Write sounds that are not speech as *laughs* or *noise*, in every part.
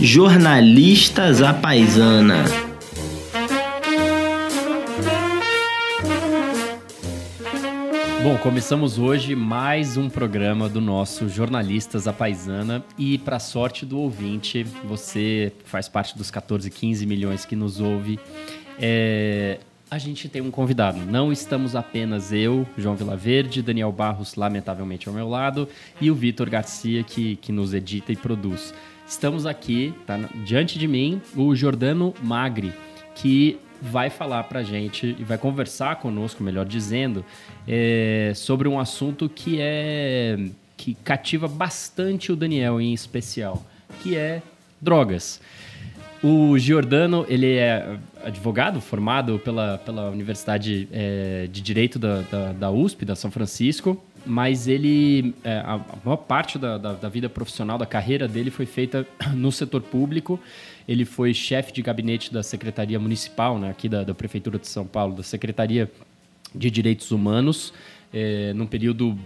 Jornalistas à Paisana. Bom, começamos hoje mais um programa do nosso Jornalistas à Paisana e para sorte do ouvinte, você faz parte dos 14, 15 milhões que nos ouve, é, a gente tem um convidado. Não estamos apenas eu, João Vilaverde, Daniel Barros, lamentavelmente ao meu lado, e o Vitor Garcia, que, que nos edita e produz. Estamos aqui, tá diante de mim, o Jordano Magri, que vai falar para gente e vai conversar conosco, melhor dizendo, é, sobre um assunto que é que cativa bastante o Daniel em especial, que é drogas. O Giordano, ele é advogado formado pela, pela Universidade é, de Direito da, da, da, USP, da São Francisco, mas ele, é, a maior parte da, da, da vida profissional, da carreira dele foi feita *coughs* no setor público. Ele foi chefe de gabinete da Secretaria Municipal, né, aqui da, da Prefeitura de São Paulo, da Secretaria de Direitos Humanos, é, num período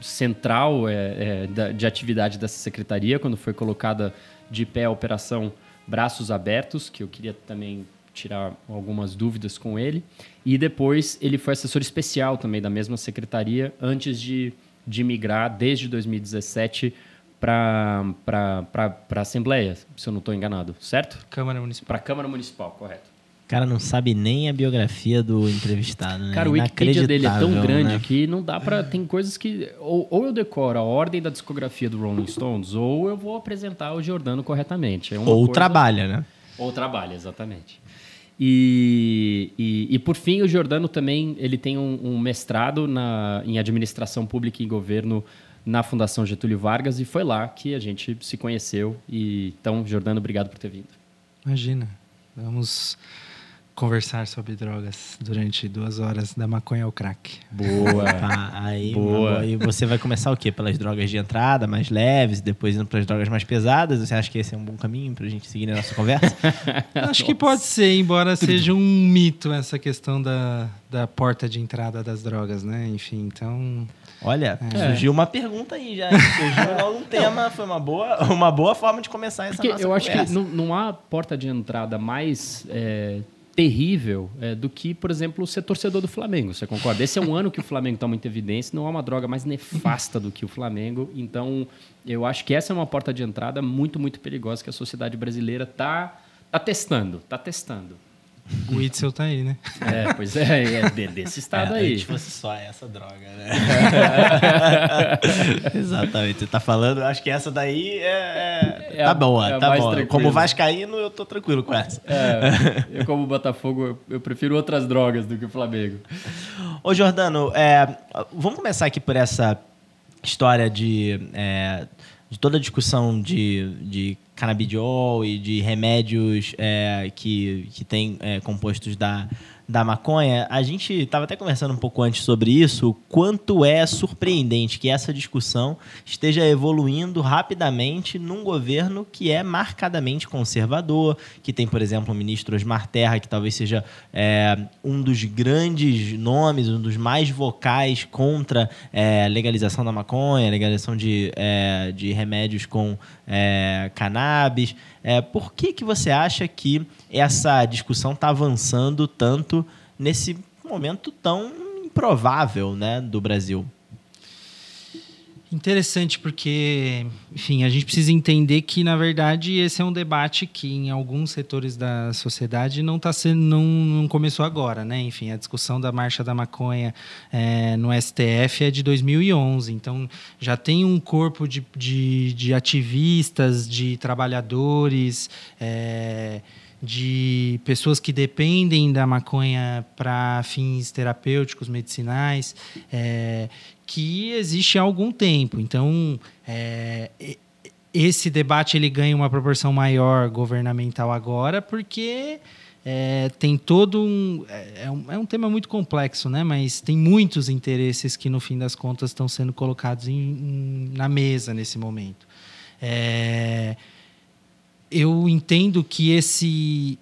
central é, é, de atividade dessa secretaria, quando foi colocada de pé a Operação Braços Abertos, que eu queria também tirar algumas dúvidas com ele. E depois ele foi assessor especial também da mesma secretaria, antes de, de migrar, desde 2017, para a Assembleia, se eu não estou enganado, certo? Câmara Municipal. Para a Câmara Municipal, correto. O cara não sabe nem a biografia do entrevistado, né? Cara, o Wikipedia dele é tão grande né? que não dá para Tem coisas que. Ou, ou, eu decoro a ordem da discografia do Rolling Stones, ou eu vou apresentar o Giordano corretamente. É ou coisa... trabalha, né? Ou trabalha, exatamente. E, e, e, por fim, o Giordano também ele tem um, um mestrado na, em administração pública e governo na Fundação Getúlio Vargas e foi lá que a gente se conheceu. E então, Jordano, obrigado por ter vindo. Imagina. Vamos conversar sobre drogas durante duas horas da maconha ao crack. Boa. Tá, aí, Boa. Aí você vai começar o quê? Pelas drogas de entrada, mais leves, depois indo para as drogas mais pesadas? Você acha que esse é um bom caminho para a gente seguir na nossa conversa? *laughs* Acho Nossa. que pode ser, embora seja um mito essa questão da, da porta de entrada das drogas, né? Enfim, então Olha, é. surgiu uma pergunta aí já. Surgiu *laughs* logo um tema, foi uma boa, uma boa forma de começar essa Porque nossa eu conversa. acho que não, não há porta de entrada mais é, terrível é, do que, por exemplo, ser torcedor do Flamengo. Você concorda? Esse é um ano que o Flamengo está muito evidência, não há uma droga mais nefasta do que o Flamengo. Então, eu acho que essa é uma porta de entrada muito, muito perigosa que a sociedade brasileira está tá testando, está testando. O Itzel tá aí, né? É, pois é, é desse estado é, aí. Se fosse só essa droga, né? *laughs* Exatamente. Você tá falando, acho que essa daí é. é, é tá boa, é tá boa. Como Vascaíno, eu tô tranquilo com essa. É, eu, como Botafogo, eu, eu prefiro outras drogas do que o Flamengo. Ô, Jordano, é, vamos começar aqui por essa história de. De toda a discussão de, de canabidiol e de remédios é, que, que têm é, compostos da, da maconha, a gente estava até conversando um pouco antes sobre isso, quanto é surpreendente que essa discussão esteja evoluindo rapidamente num governo que é marcadamente conservador, que tem, por exemplo, o ministro Osmar Terra, que talvez seja é, um dos grandes nomes, um dos mais vocais contra é, legalização da maconha, legalização de, é, de remédios com é, cannabis. É, por que, que você acha que essa discussão está avançando tanto nesse momento tão improvável né, do Brasil? Interessante, porque, enfim, a gente precisa entender que, na verdade, esse é um debate que, em alguns setores da sociedade, não tá sendo, não, não começou agora, né? Enfim, a discussão da marcha da maconha é, no STF é de 2011, então já tem um corpo de, de, de ativistas, de trabalhadores. É, de pessoas que dependem da maconha para fins terapêuticos, medicinais, é, que existe há algum tempo. Então, é, esse debate ele ganha uma proporção maior governamental agora, porque é, tem todo um é, é, um. é um tema muito complexo, né? mas tem muitos interesses que, no fim das contas, estão sendo colocados em, em, na mesa nesse momento. É, eu entendo que esse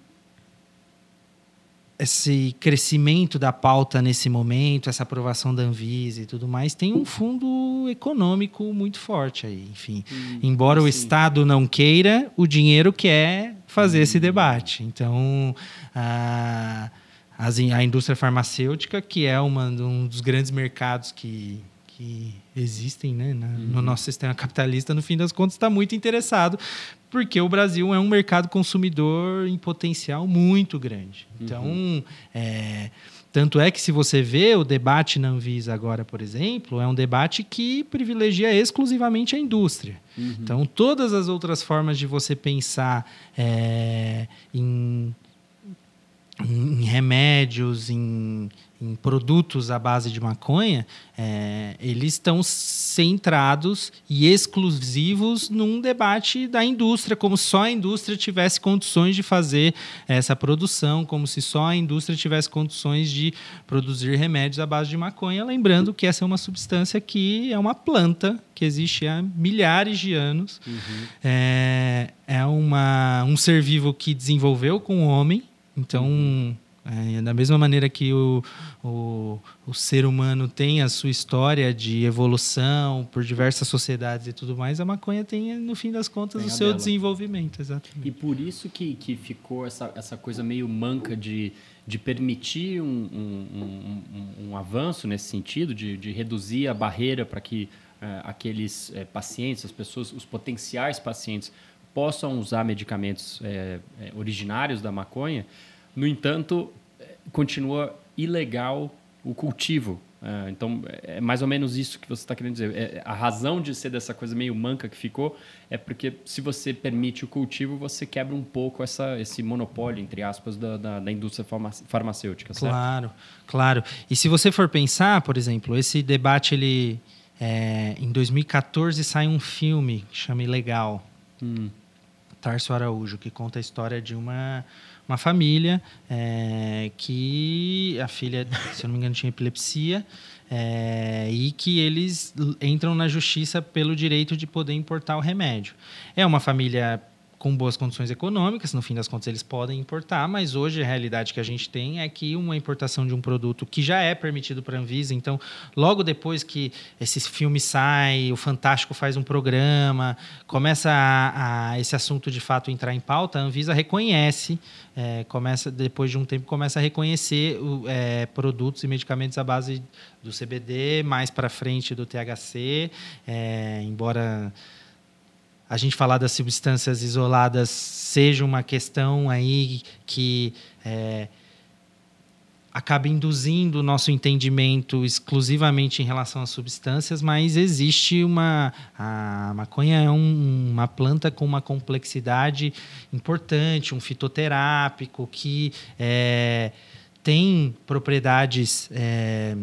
esse crescimento da pauta nesse momento, essa aprovação da Anvisa e tudo mais, tem um fundo econômico muito forte aí. Enfim, hum, embora o Estado não queira, o dinheiro quer fazer hum. esse debate. Então, a, a indústria farmacêutica, que é uma, um dos grandes mercados que, que existem né, na, uhum. no nosso sistema capitalista, no fim das contas, está muito interessado, porque o Brasil é um mercado consumidor em potencial muito grande. Então, uhum. é, tanto é que se você vê o debate na Anvisa agora, por exemplo, é um debate que privilegia exclusivamente a indústria. Uhum. Então, todas as outras formas de você pensar é, em, em remédios, em em produtos à base de maconha, é, eles estão centrados e exclusivos num debate da indústria, como só a indústria tivesse condições de fazer essa produção, como se só a indústria tivesse condições de produzir remédios à base de maconha. Lembrando que essa é uma substância que é uma planta que existe há milhares de anos. Uhum. É, é uma, um ser vivo que desenvolveu com o homem. Então, uhum. É, da mesma maneira que o, o, o, ser humano tem a sua história de evolução por diversas sociedades e tudo mais, a maconha tem, no fim das contas, tem o seu dela. desenvolvimento. Exatamente. E por isso que, que ficou essa, essa coisa meio manca de, de permitir um, um, um, um avanço nesse sentido, de, de reduzir a barreira para que é, aqueles é, pacientes, as pessoas, os potenciais pacientes, possam usar medicamentos é originários da maconha no entanto, continua ilegal o cultivo. É, então, é mais ou menos isso que você está querendo dizer. É, a razão de ser dessa coisa meio manca que ficou é porque se você permite o cultivo, você quebra um pouco essa, esse monopólio, entre aspas, da, da, da indústria farmacêutica. Certo? Claro, claro. E se você for pensar, por exemplo, esse debate, ele, é, em 2014 sai um filme que chama Ilegal. Hum. Tarso Araújo, que conta a história de uma uma família é, que a filha, se eu não me engano, tinha epilepsia é, e que eles entram na justiça pelo direito de poder importar o remédio. É uma família com boas condições econômicas, no fim das contas eles podem importar, mas hoje a realidade que a gente tem é que uma importação de um produto que já é permitido para a Anvisa, então logo depois que esse filme sai, o Fantástico faz um programa, começa a, a esse assunto de fato entrar em pauta, a Anvisa reconhece, é, começa depois de um tempo começa a reconhecer é, produtos e medicamentos à base do CBD, mais para frente do THC, é, embora a gente falar das substâncias isoladas seja uma questão aí que é, acaba induzindo o nosso entendimento exclusivamente em relação às substâncias, mas existe uma. A maconha é um, uma planta com uma complexidade importante, um fitoterápico que é, tem propriedades. É,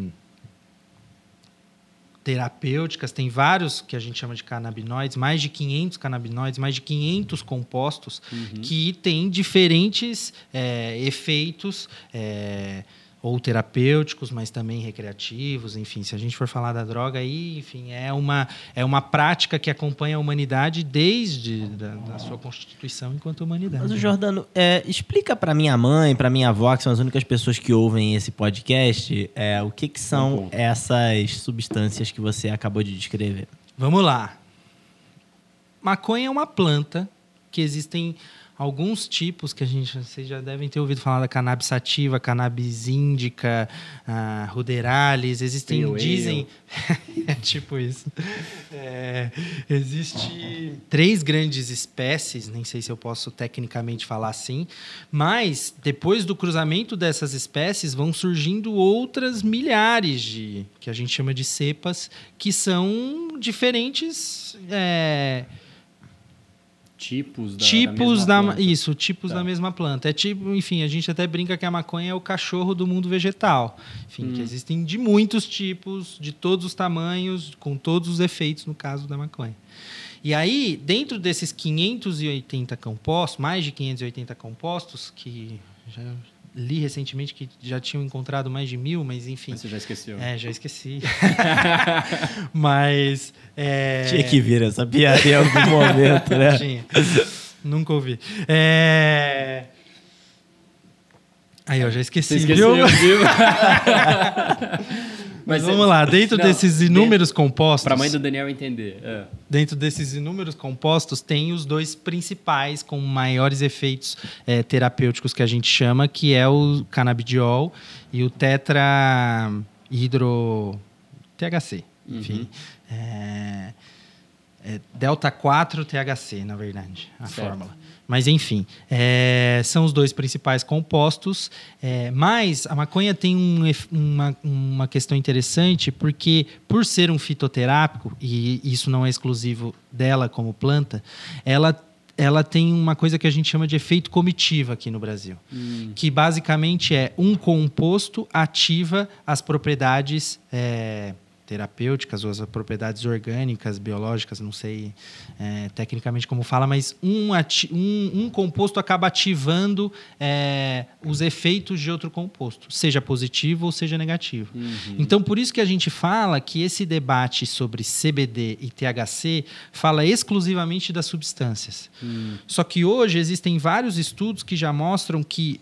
terapêuticas, tem vários que a gente chama de canabinoides, mais de 500 canabinoides, mais de 500 compostos uhum. que têm diferentes é, efeitos. É, ou terapêuticos, mas também recreativos, enfim, se a gente for falar da droga aí, enfim, é uma, é uma prática que acompanha a humanidade desde da, da sua constituição enquanto humanidade. Mas, Jordano, é, explica para minha mãe, para minha avó, que são as únicas pessoas que ouvem esse podcast, é, o que, que são essas substâncias que você acabou de descrever. Vamos lá. Maconha é uma planta que existem alguns tipos que a gente vocês já devem ter ouvido falar da cannabis sativa, cannabis índica, uh, ruderalis, existem eu, dizem *laughs* é tipo isso. É, existe três grandes espécies, nem sei se eu posso tecnicamente falar assim, mas depois do cruzamento dessas espécies vão surgindo outras milhares de que a gente chama de cepas que são diferentes é, tipos da, tipos da, da isso tipos tá. da mesma planta é tipo enfim a gente até brinca que a maconha é o cachorro do mundo vegetal enfim hum. que existem de muitos tipos de todos os tamanhos com todos os efeitos no caso da maconha e aí dentro desses 580 compostos mais de 580 compostos que já li recentemente que já tinham encontrado mais de mil, mas enfim. Mas você já esqueceu. É, já esqueci. *laughs* mas. É... Tinha que vir essa piada em algum momento, né? *laughs* Tinha. Nunca ouvi. É... Aí eu já esqueci, Você esqueceu, viu? viu? *laughs* Mas vamos lá, dentro Não, desses inúmeros compostos. Para a mãe do Daniel entender. É. Dentro desses inúmeros compostos, tem os dois principais com maiores efeitos eh, terapêuticos que a gente chama, que é o canabidiol e o tetra hidro THC, enfim. É, é delta 4 THC, na verdade, a Certo. fórmula. Mas enfim, é, são os dois principais compostos. é, mas a maconha tem um uma, uma questão interessante, porque por ser um fitoterápico, e isso não é exclusivo dela como planta, ela, ela tem uma coisa que a gente chama de efeito comitiva aqui no Brasil. Que basicamente é um composto ativa as propriedades. é, terapêuticas ou as propriedades orgânicas, biológicas, não sei é, tecnicamente como fala, mas um, um, um composto acaba ativando é, os efeitos de outro composto, seja positivo ou seja negativo. Então, por isso que a gente fala que esse debate sobre CBD e THC fala exclusivamente das substâncias. Só que hoje existem vários estudos que já mostram que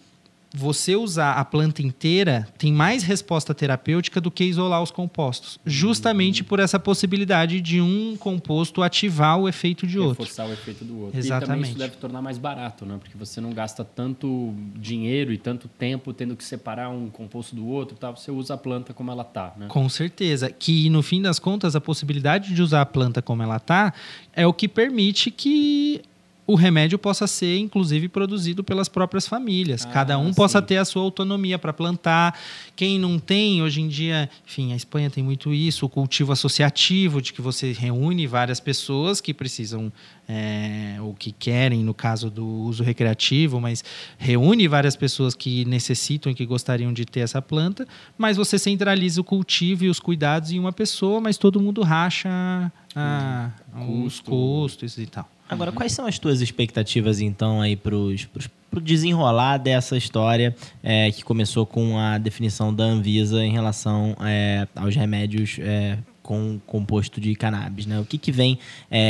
você usar a planta inteira tem mais resposta terapêutica do que isolar os compostos, justamente por essa possibilidade de um composto ativar o efeito de outro. Reforçar o efeito do outro. E também Exatamente. isso deve tornar mais barato, né? Porque você não gasta tanto dinheiro e tanto tempo tendo que separar um composto do outro, tá? Você usa a planta como ela tá, né? Com certeza. Que no fim das contas, a possibilidade de usar a planta como ela está é o que permite que o remédio possa ser, inclusive, produzido pelas próprias famílias. Ah, Cada um possa sim. ter a sua autonomia para plantar. Quem não tem, hoje em dia, enfim, a Espanha tem muito isso, o cultivo associativo, de que você reúne várias pessoas que precisam, é, ou que querem, no caso do uso recreativo, mas reúne várias pessoas que necessitam e que gostariam de ter essa planta, mas você centraliza o cultivo e os cuidados em uma pessoa, mas todo mundo racha ah, os Custo. custos e tal. Agora, quais são as tuas expectativas, então, aí pros, pros, pro desenrolar dessa história é, que começou com a definição da Anvisa em relação é, aos remédios é, com composto de cannabis, né? O que, que vem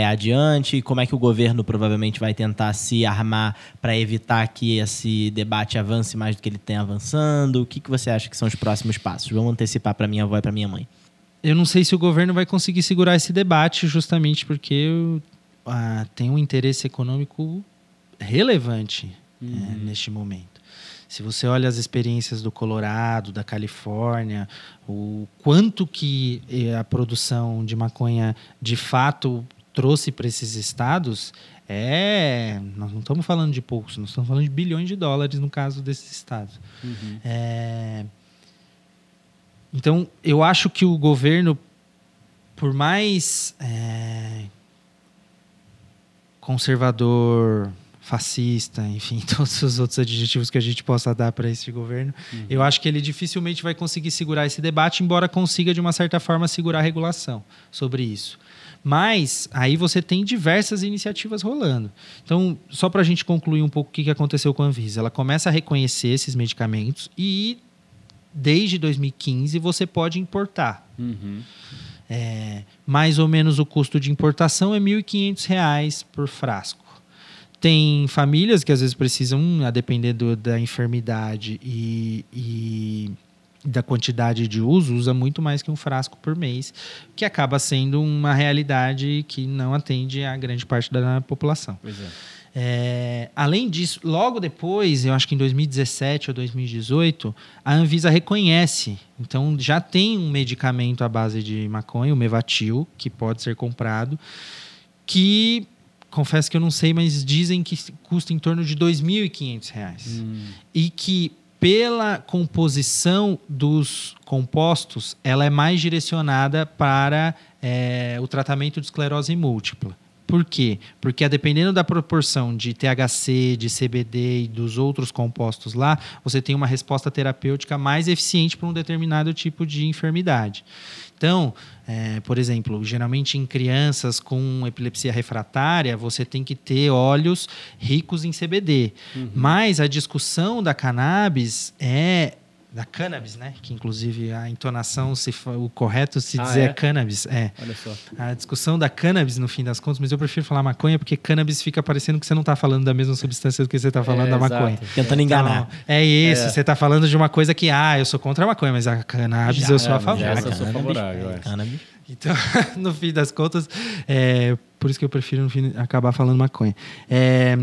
adiante? Como é que o governo provavelmente vai tentar se armar para evitar que esse debate avance mais do que ele tem avançando? O que, que você acha que são os próximos passos? Vamos antecipar para minha avó e para minha mãe. Eu não sei se o governo vai conseguir segurar esse debate, justamente porque ah, tem um interesse econômico relevante eh, neste momento. Se você olha as experiências do Colorado, da Califórnia, o quanto que eh, a produção de maconha de fato trouxe para esses estados, é, nós não estamos falando de poucos, nós estamos falando de bilhões de dólares no caso desses estados. É, então, eu acho que o governo, por mais é, conservador, fascista, enfim, *laughs* todos os outros adjetivos que a gente possa dar para esse governo, eu acho que ele dificilmente vai conseguir segurar esse debate, embora consiga, de uma certa forma, segurar a regulação sobre isso. Mas aí você tem diversas iniciativas rolando. Então, só para a gente concluir um pouco o que que aconteceu com a Anvisa. Ela começa a reconhecer esses medicamentos e, desde 2015, você pode importar. Uhum. É, mais ou menos o custo de importação é R$ 1.500 por frasco. Tem famílias que às vezes precisam, a depender do- da enfermidade e, e da quantidade de uso, usa muito mais que um frasco por mês, que acaba sendo uma realidade que não atende a grande parte da população. Pois é. É, além disso, logo depois, eu acho que em 2017 ou 2018, a Anvisa reconhece. Então, já tem um medicamento à base de maconha, o Mevatil, que pode ser comprado, que, confesso que eu não sei, mas dizem que custa em torno de 2.500 reais. E que, pela composição dos compostos, ela é mais direcionada para é, o tratamento de esclerose múltipla. Por quê? Porque dependendo da proporção de THC, de CBD e dos outros compostos lá, você tem uma resposta terapêutica mais eficiente para um determinado tipo de enfermidade. Então, é, por exemplo, geralmente em crianças com epilepsia refratária, você tem que ter óleos ricos em CBD. Mas a discussão da cannabis é da cannabis, né? Que inclusive a entonação, se o correto se Ah, dizer é? é cannabis. É. Olha só. A discussão da cannabis, no fim das contas, mas eu prefiro falar maconha porque cannabis fica parecendo que você não está falando da mesma substância do que você está falando É, da exato. maconha. Tentando enganar. Então, é isso, É. você está falando de uma coisa que, ah, eu sou contra a maconha, mas a cannabis Já, eu sou a é, favor. já essa eu sou Cannabis, favorável, é. Cannabis. Então, *laughs* no fim das contas, é por isso que eu prefiro no fim, acabar falando maconha. É,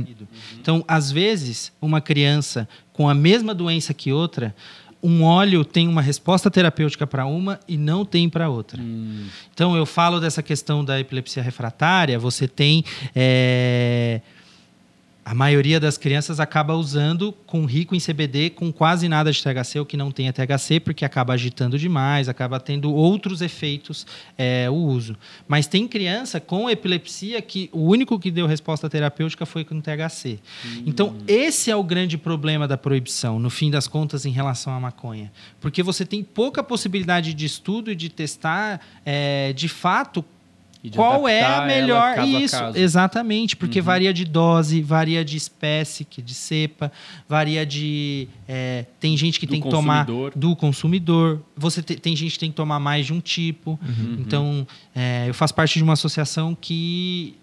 então, às vezes, uma criança com a mesma doença que outra, um óleo tem uma resposta terapêutica para uma e não tem para outra. Hum, Então, eu falo dessa questão da epilepsia refratária, você tem. é, a maioria das crianças acaba usando com rico em CBD, com quase nada de THC, ou que não tenha THC, porque acaba agitando demais, acaba tendo outros efeitos é, o uso. Mas tem criança com epilepsia que o único que deu resposta terapêutica foi com THC. Então, esse é o grande problema da proibição, no fim das contas, em relação à maconha. Porque você tem pouca possibilidade de estudo e de testar, é, de fato, qual é a melhor caso a isso caso. exatamente porque Uhum. varia de dose varia de espécie de cepa varia de é, tem gente que Do tem que tomar do consumidor você te- tem gente que tem que tomar mais de um tipo Uhum. então é, eu faço parte de uma associação que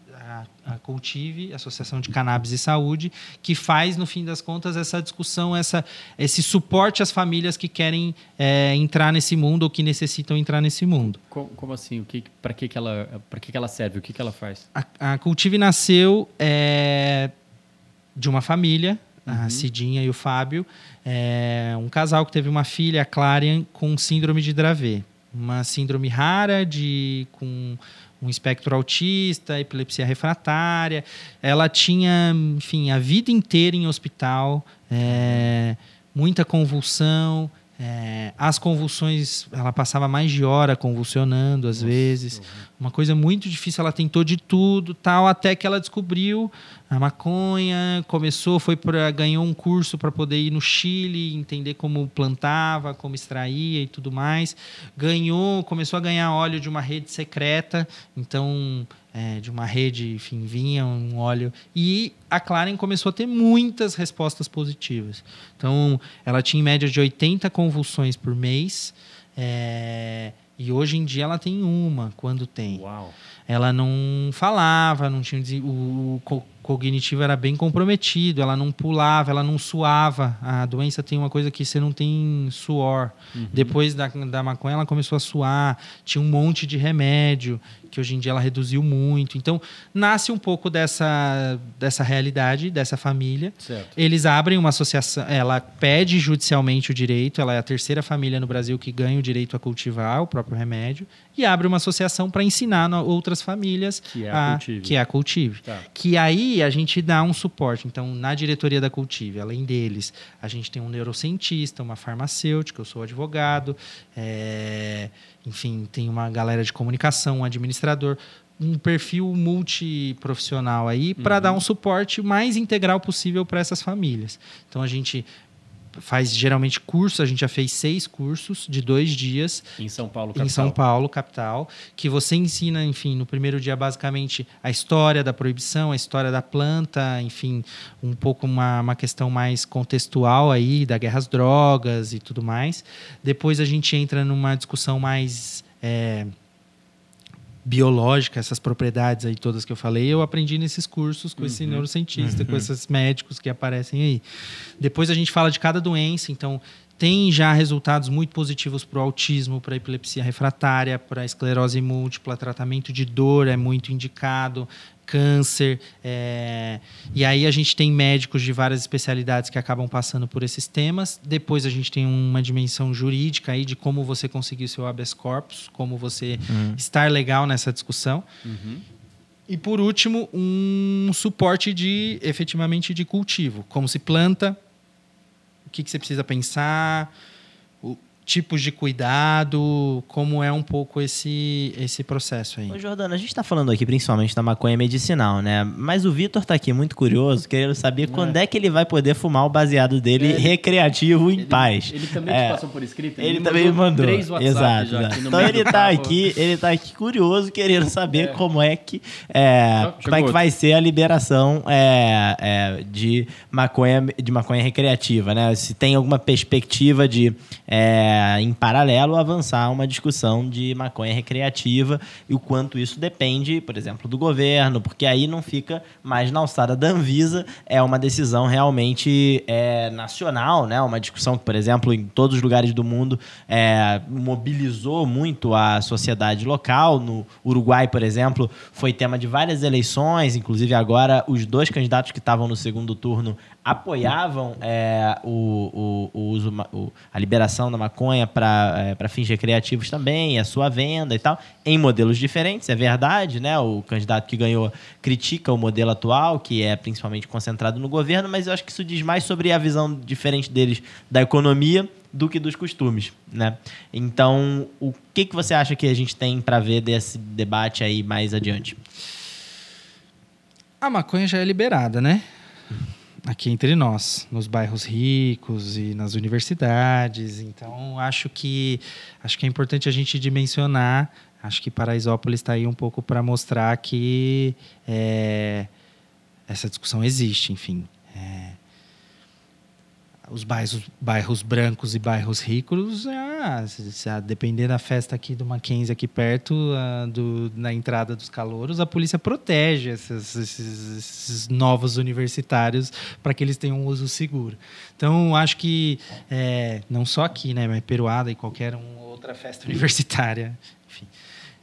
a, a Cultive, Associação de Cannabis e Saúde, que faz, no fim das contas, essa discussão, essa, esse suporte às famílias que querem é, entrar nesse mundo ou que necessitam entrar nesse mundo. Co- Como, assim? O que, para que, que ela, que, que ela serve? O que, que ela faz? A, a Cultive nasceu é, de uma família, Uhum. a Cidinha e o Fábio, é, um casal que teve uma filha, a Clarian, com síndrome de Dravet. Uma síndrome rara, de, com um espectro autista, epilepsia refratária. Ela tinha, enfim, a vida inteira em hospital, é, muita convulsão. É, as convulsões, ela passava mais de hora convulsionando às vezes. Uma coisa muito difícil, ela tentou de tudo, tal, até que ela descobriu a maconha, começou, foi para ganhou um curso para poder ir no Chile, entender como plantava, como extraía e tudo mais. Ganhou, começou a ganhar óleo de uma rede secreta, então é, de uma rede, enfim, vinha um óleo e a Claren começou a ter muitas respostas positivas. Então, ela tinha em média de 80 convulsões por mês. é, e hoje em dia ela tem uma, quando tem Uau. ela não falava, não tinha o, o cognitivo era bem comprometido, ela não pulava, ela não suava. A doença tem uma coisa que você não tem suor. Depois da, da maconha ela começou a suar, tinha um monte de remédio que hoje em dia ela reduziu muito. Então nasce um pouco dessa dessa realidade dessa família. Certo. Eles abrem uma associação, ela pede judicialmente o direito, ela é a terceira família no Brasil que ganha o direito a cultivar o próprio remédio, e abre uma associação para ensinar outras famílias Que é a Cultive. que é a Cultive. Tá. Que aí a gente dá um suporte. Então, na diretoria da Cultive, além deles, a gente tem um neurocientista, uma farmacêutica, eu sou advogado, é, enfim, tem uma galera de comunicação, um administrador, um perfil multiprofissional aí para dar um suporte mais integral possível para essas famílias. Então, a gente faz geralmente curso, a gente já fez seis cursos de dois dias Em São Paulo, em capital. São Paulo, capital, que você ensina, enfim, no primeiro dia basicamente a história da proibição, a história da planta, enfim, um pouco uma, uma questão mais contextual aí da guerra às drogas e tudo mais. Depois a gente entra numa discussão mais é, biológica, essas propriedades aí todas que eu falei, eu aprendi nesses cursos com esse neurocientista, com esses médicos que aparecem aí. Depois a gente fala de cada doença, então tem já resultados muito positivos para o autismo, para a epilepsia refratária, para a esclerose múltipla, tratamento de dor é muito indicado, câncer. é, E aí a gente tem médicos de várias especialidades que acabam passando por esses temas. Depois a gente tem uma dimensão jurídica aí de como você conseguir o seu habeas corpus, como você estar legal nessa discussão. Uhum. E por último, um suporte de efetivamente de cultivo, como se planta, o que, que você precisa pensar, tipos de cuidado, como é um pouco esse, esse processo aí. Ô, Jordana, a gente está falando aqui principalmente da maconha medicinal, né? Mas o Vitor está aqui muito curioso, querendo saber quando é que ele vai poder fumar o baseado dele É, ele- recreativo em Ele, paz. ele também É. te passou por escrito? Ele, também me mandou. Três WhatsApp Exato. já exato. aqui no Então ele do tá papo. aqui, ele tá aqui curioso, querendo saber como é que é, como é que vai ser a liberação é, é, de maconha de maconha recreativa, né? Se tem alguma perspectiva de é, em paralelo avançar uma discussão de maconha recreativa e o quanto isso depende, por exemplo, do governo, porque aí não fica mais na alçada da Anvisa, é uma decisão realmente é, nacional, né? Uma discussão que, por exemplo, em todos os lugares do mundo é, mobilizou muito a sociedade local. No Uruguai, por exemplo, foi tema de várias eleições, inclusive agora os dois candidatos que estavam no segundo turno apoiavam é, o, o, o uso, o- a liberação da maconha para é, fins recreativos também, a sua venda e tal, em modelos diferentes, é verdade, né? O candidato que ganhou critica o modelo atual, que é principalmente concentrado no governo, mas eu acho que isso diz mais sobre a visão diferente deles da economia do que dos costumes, né? Então, o que, que você acha que a gente tem para ver desse debate aí mais adiante? A maconha já é liberada, né? Aqui entre nós, nos bairros ricos e nas universidades. Então, acho que acho que é importante a gente dimensionar. Acho que Paraisópolis está aí um pouco para mostrar que é, essa discussão existe, enfim. Os bairros, bairros brancos e bairros ricos, ah, se, a depender da festa aqui do Mackenzie, aqui perto, ah, do, na entrada dos calouros, a polícia protege esses, esses- esses novos universitários para que eles tenham um uso seguro. Então, acho que, é, não só aqui, né, mas Peruada e qualquer um- outra festa *laughs* universitária, enfim.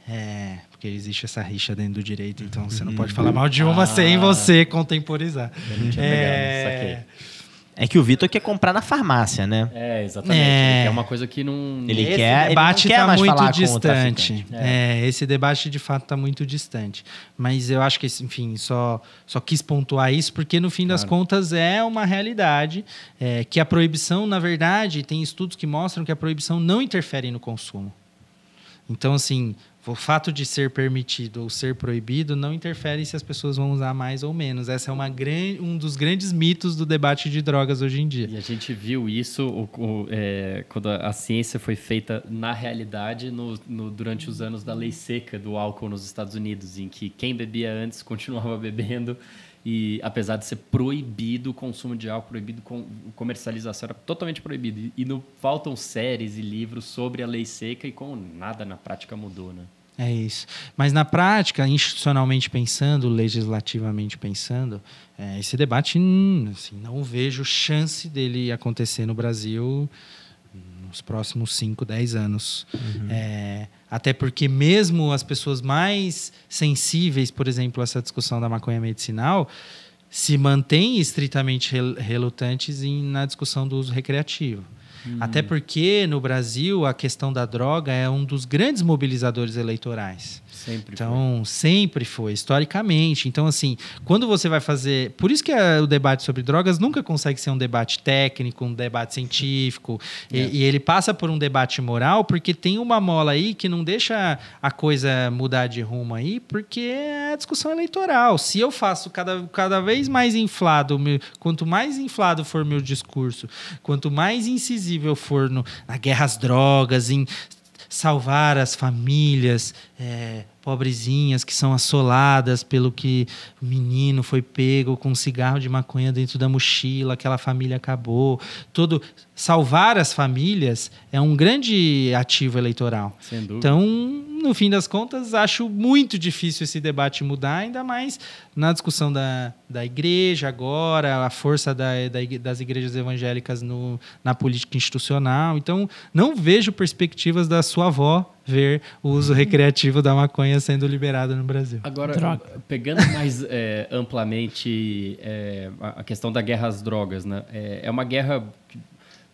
É, porque existe essa rixa dentro do direito, então você não pode falar mal de uma *laughs* sem você contemporizar. Eu não tinha É, pegado, saquei. É que o Vitor quer comprar na farmácia, né? É, exatamente. É. Ele quer uma coisa que não. Ele esse quer- debate está muito distante. traficante. É. esse debate de fato está muito distante. Mas eu acho que, enfim, só, só quis pontuar isso porque no fim das Claro. contas é uma realidade é, que a proibição, na verdade, tem estudos que mostram que a proibição não interfere no consumo. Então, assim, o fato de ser permitido ou ser proibido não interfere se as pessoas vão usar mais ou menos. Essa é uma gran... um dos grandes mitos do debate de drogas hoje em dia. E a gente viu isso o- o- é, quando a, ciência foi feita na realidade no- no- durante os anos da lei seca do álcool nos Estados Unidos, em que quem bebia antes continuava *laughs* bebendo e apesar de ser proibido o consumo de álcool, proibido com comercialização, era totalmente proibido. E, e não faltam séries e livros sobre a lei seca e como nada na prática mudou, né? É isso. Mas na prática, institucionalmente pensando, legislativamente pensando, é, esse debate, hum, assim, não vejo chance dele acontecer no Brasil nos próximos 5, 10 anos. É, até porque mesmo as pessoas mais sensíveis, por exemplo, a essa discussão da maconha medicinal, se mantêm estritamente rel- relutantes em, na discussão do uso recreativo. Até porque no Brasil a questão da droga é um dos grandes mobilizadores eleitorais. Sempre Então, sempre foi, historicamente. Então, assim, quando você vai fazer. Por isso que eh, o debate sobre drogas nunca consegue ser um debate técnico, um debate científico. E, É. e ele passa por um debate moral, porque tem uma mola aí que não deixa a coisa mudar de rumo aí, porque é a discussão eleitoral. Se eu faço cada, cada vez mais inflado, meu- quanto mais inflado for meu discurso, quanto mais incisível for no, na guerra às drogas, em salvar as famílias é, pobrezinhas que são assoladas pelo que o menino foi pego com um cigarro de maconha dentro da mochila, aquela família acabou. Todo salvar as famílias é um grande ativo eleitoral. Sem dúvida. Então, no fim das contas, acho muito difícil esse debate mudar, ainda mais na discussão da, da igreja agora, a força da, da das igrejas evangélicas no, na política institucional. Então, não vejo perspectivas da sua avó ver o uso recreativo da maconha sendo liberado no Brasil. Agora, Droga. pegando mais *laughs* é, amplamente é, a questão da guerra às drogas, né? É, é uma guerra que-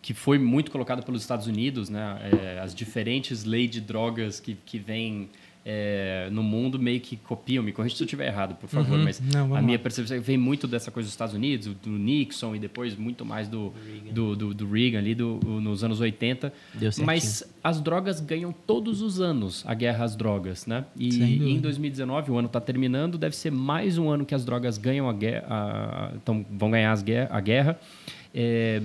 que foi muito colocada pelos Estados Unidos, né? É, as diferentes leis de drogas que, que vêm é, no mundo meio que copiam. Me corrija se eu estiver errado, por favor. Uhum. Mas Não, a minha lá. percepção é que vem muito dessa coisa dos Estados Unidos, do Nixon e depois muito mais do Reagan, do, do, do Reagan ali do, nos anos 80. Deu certinho. Mas as drogas ganham todos os anos a guerra às drogas, né? E dúvida. em 2019, o ano está terminando, deve ser mais um ano que as drogas ganham a guerra, então vão ganhar as guerra, a guerra. É,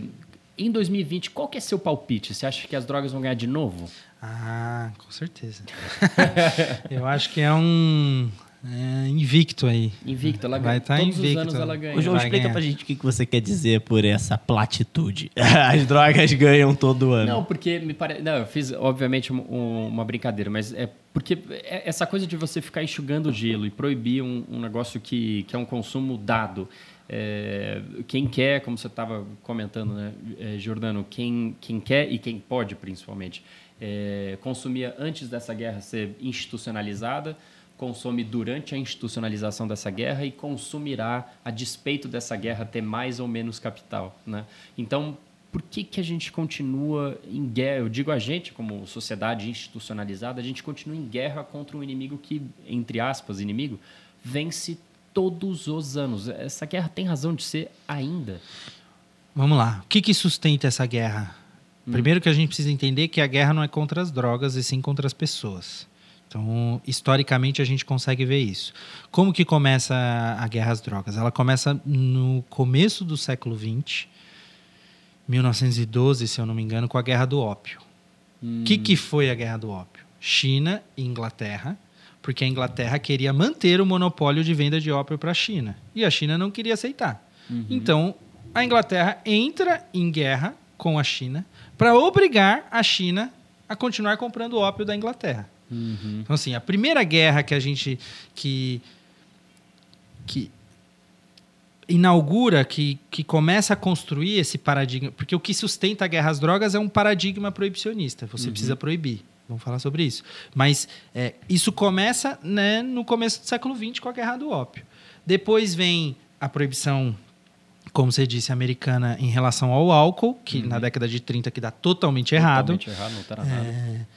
em 2020, qual que é seu palpite? Você acha que as drogas vão ganhar de novo? Ah, com certeza. *laughs* Eu acho que é um é, invicto aí. Invicta, ela Vai ganha. tá Todos invicto. os anos ela ganha. Ô, João, Vai explica ganhar. pra gente o que você quer dizer por essa platitude. *laughs* As drogas ganham todo ano. Não, porque me parece. Não, eu fiz, obviamente, um- um- uma brincadeira, mas é porque é- essa coisa de você ficar enxugando o gelo e proibir um, um negócio que, que é um consumo dado. é, quem quer, como você estava comentando, né, é, Jordano, quem, quem quer e quem pode, principalmente, é, consumia antes dessa guerra ser institucionalizada, consome durante a institucionalização dessa guerra e consumirá a despeito dessa guerra ter mais ou menos capital, né? Então, por que, que a gente continua em guerra? Eu digo a gente, como sociedade institucionalizada, a gente continua em guerra contra um inimigo que, entre aspas, inimigo, vence todos os anos. Essa guerra tem razão de ser ainda. Vamos lá. O que, que sustenta essa guerra? Primeiro que a gente precisa entender que a guerra não é contra as drogas, e sim contra as pessoas. Então, historicamente, a gente consegue ver isso. Como que começa a guerra às drogas? Ela começa no começo do século XX, 1912, se eu não me engano, com a Guerra do Ópio. O que, que foi a Guerra do Ópio? China e Inglaterra, porque a Inglaterra queria manter o monopólio de venda de ópio para a China. E a China não queria aceitar. Então, a Inglaterra entra em guerra com a China para obrigar a China a continuar comprando ópio da Inglaterra. Então, assim, a primeira guerra que a gente. que, que inaugura, que, que começa a construir esse paradigma. Porque o que sustenta a guerra às drogas é um paradigma proibicionista. Você precisa proibir. Vamos falar sobre isso. Mas é, isso começa né, no começo do século XX com a guerra do ópio. Depois vem a proibição, como você disse, americana em relação ao álcool, que na década de 30 que dá totalmente errado. Totalmente errado, não terá nada.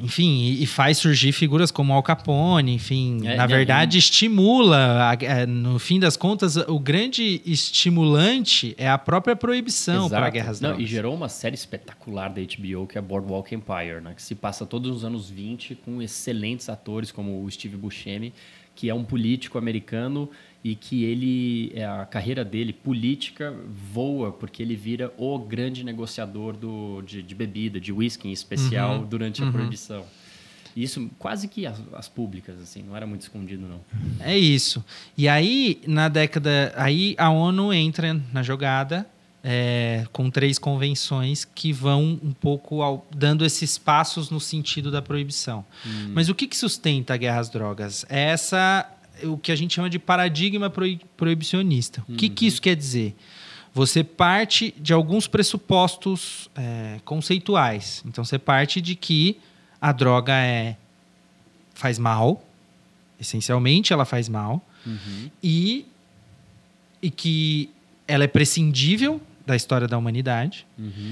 Enfim, e, e faz surgir figuras como Al Capone, enfim, É, na né, verdade estimula, a- é, no fim das contas, o grande estimulante é a própria proibição para guerras Não, drogas. E gerou uma série espetacular da HBO, que é Boardwalk Empire, né? que se passa todos os anos 20 com excelentes atores como o Steve Buscemi, que é um político americano e que ele é, a carreira dele política voa porque ele vira o grande negociador do, de, de bebida, de whisky em especial Uhum. durante a proibição. Isso quase que as, as públicas, assim, não era muito escondido, não. É isso. E aí, na década. Aí a ONU entra na jogada é, com três convenções que vão um pouco ao- dando esses passos no sentido da proibição. Mas o que, que sustenta a guerra às drogas? É essa. O que a gente chama de paradigma proi- proibicionista. O que, que isso quer dizer? Você parte de alguns pressupostos é, conceituais. Então, você parte de que a droga é faz mal, essencialmente ela faz mal, e, e que ela é prescindível da história da humanidade.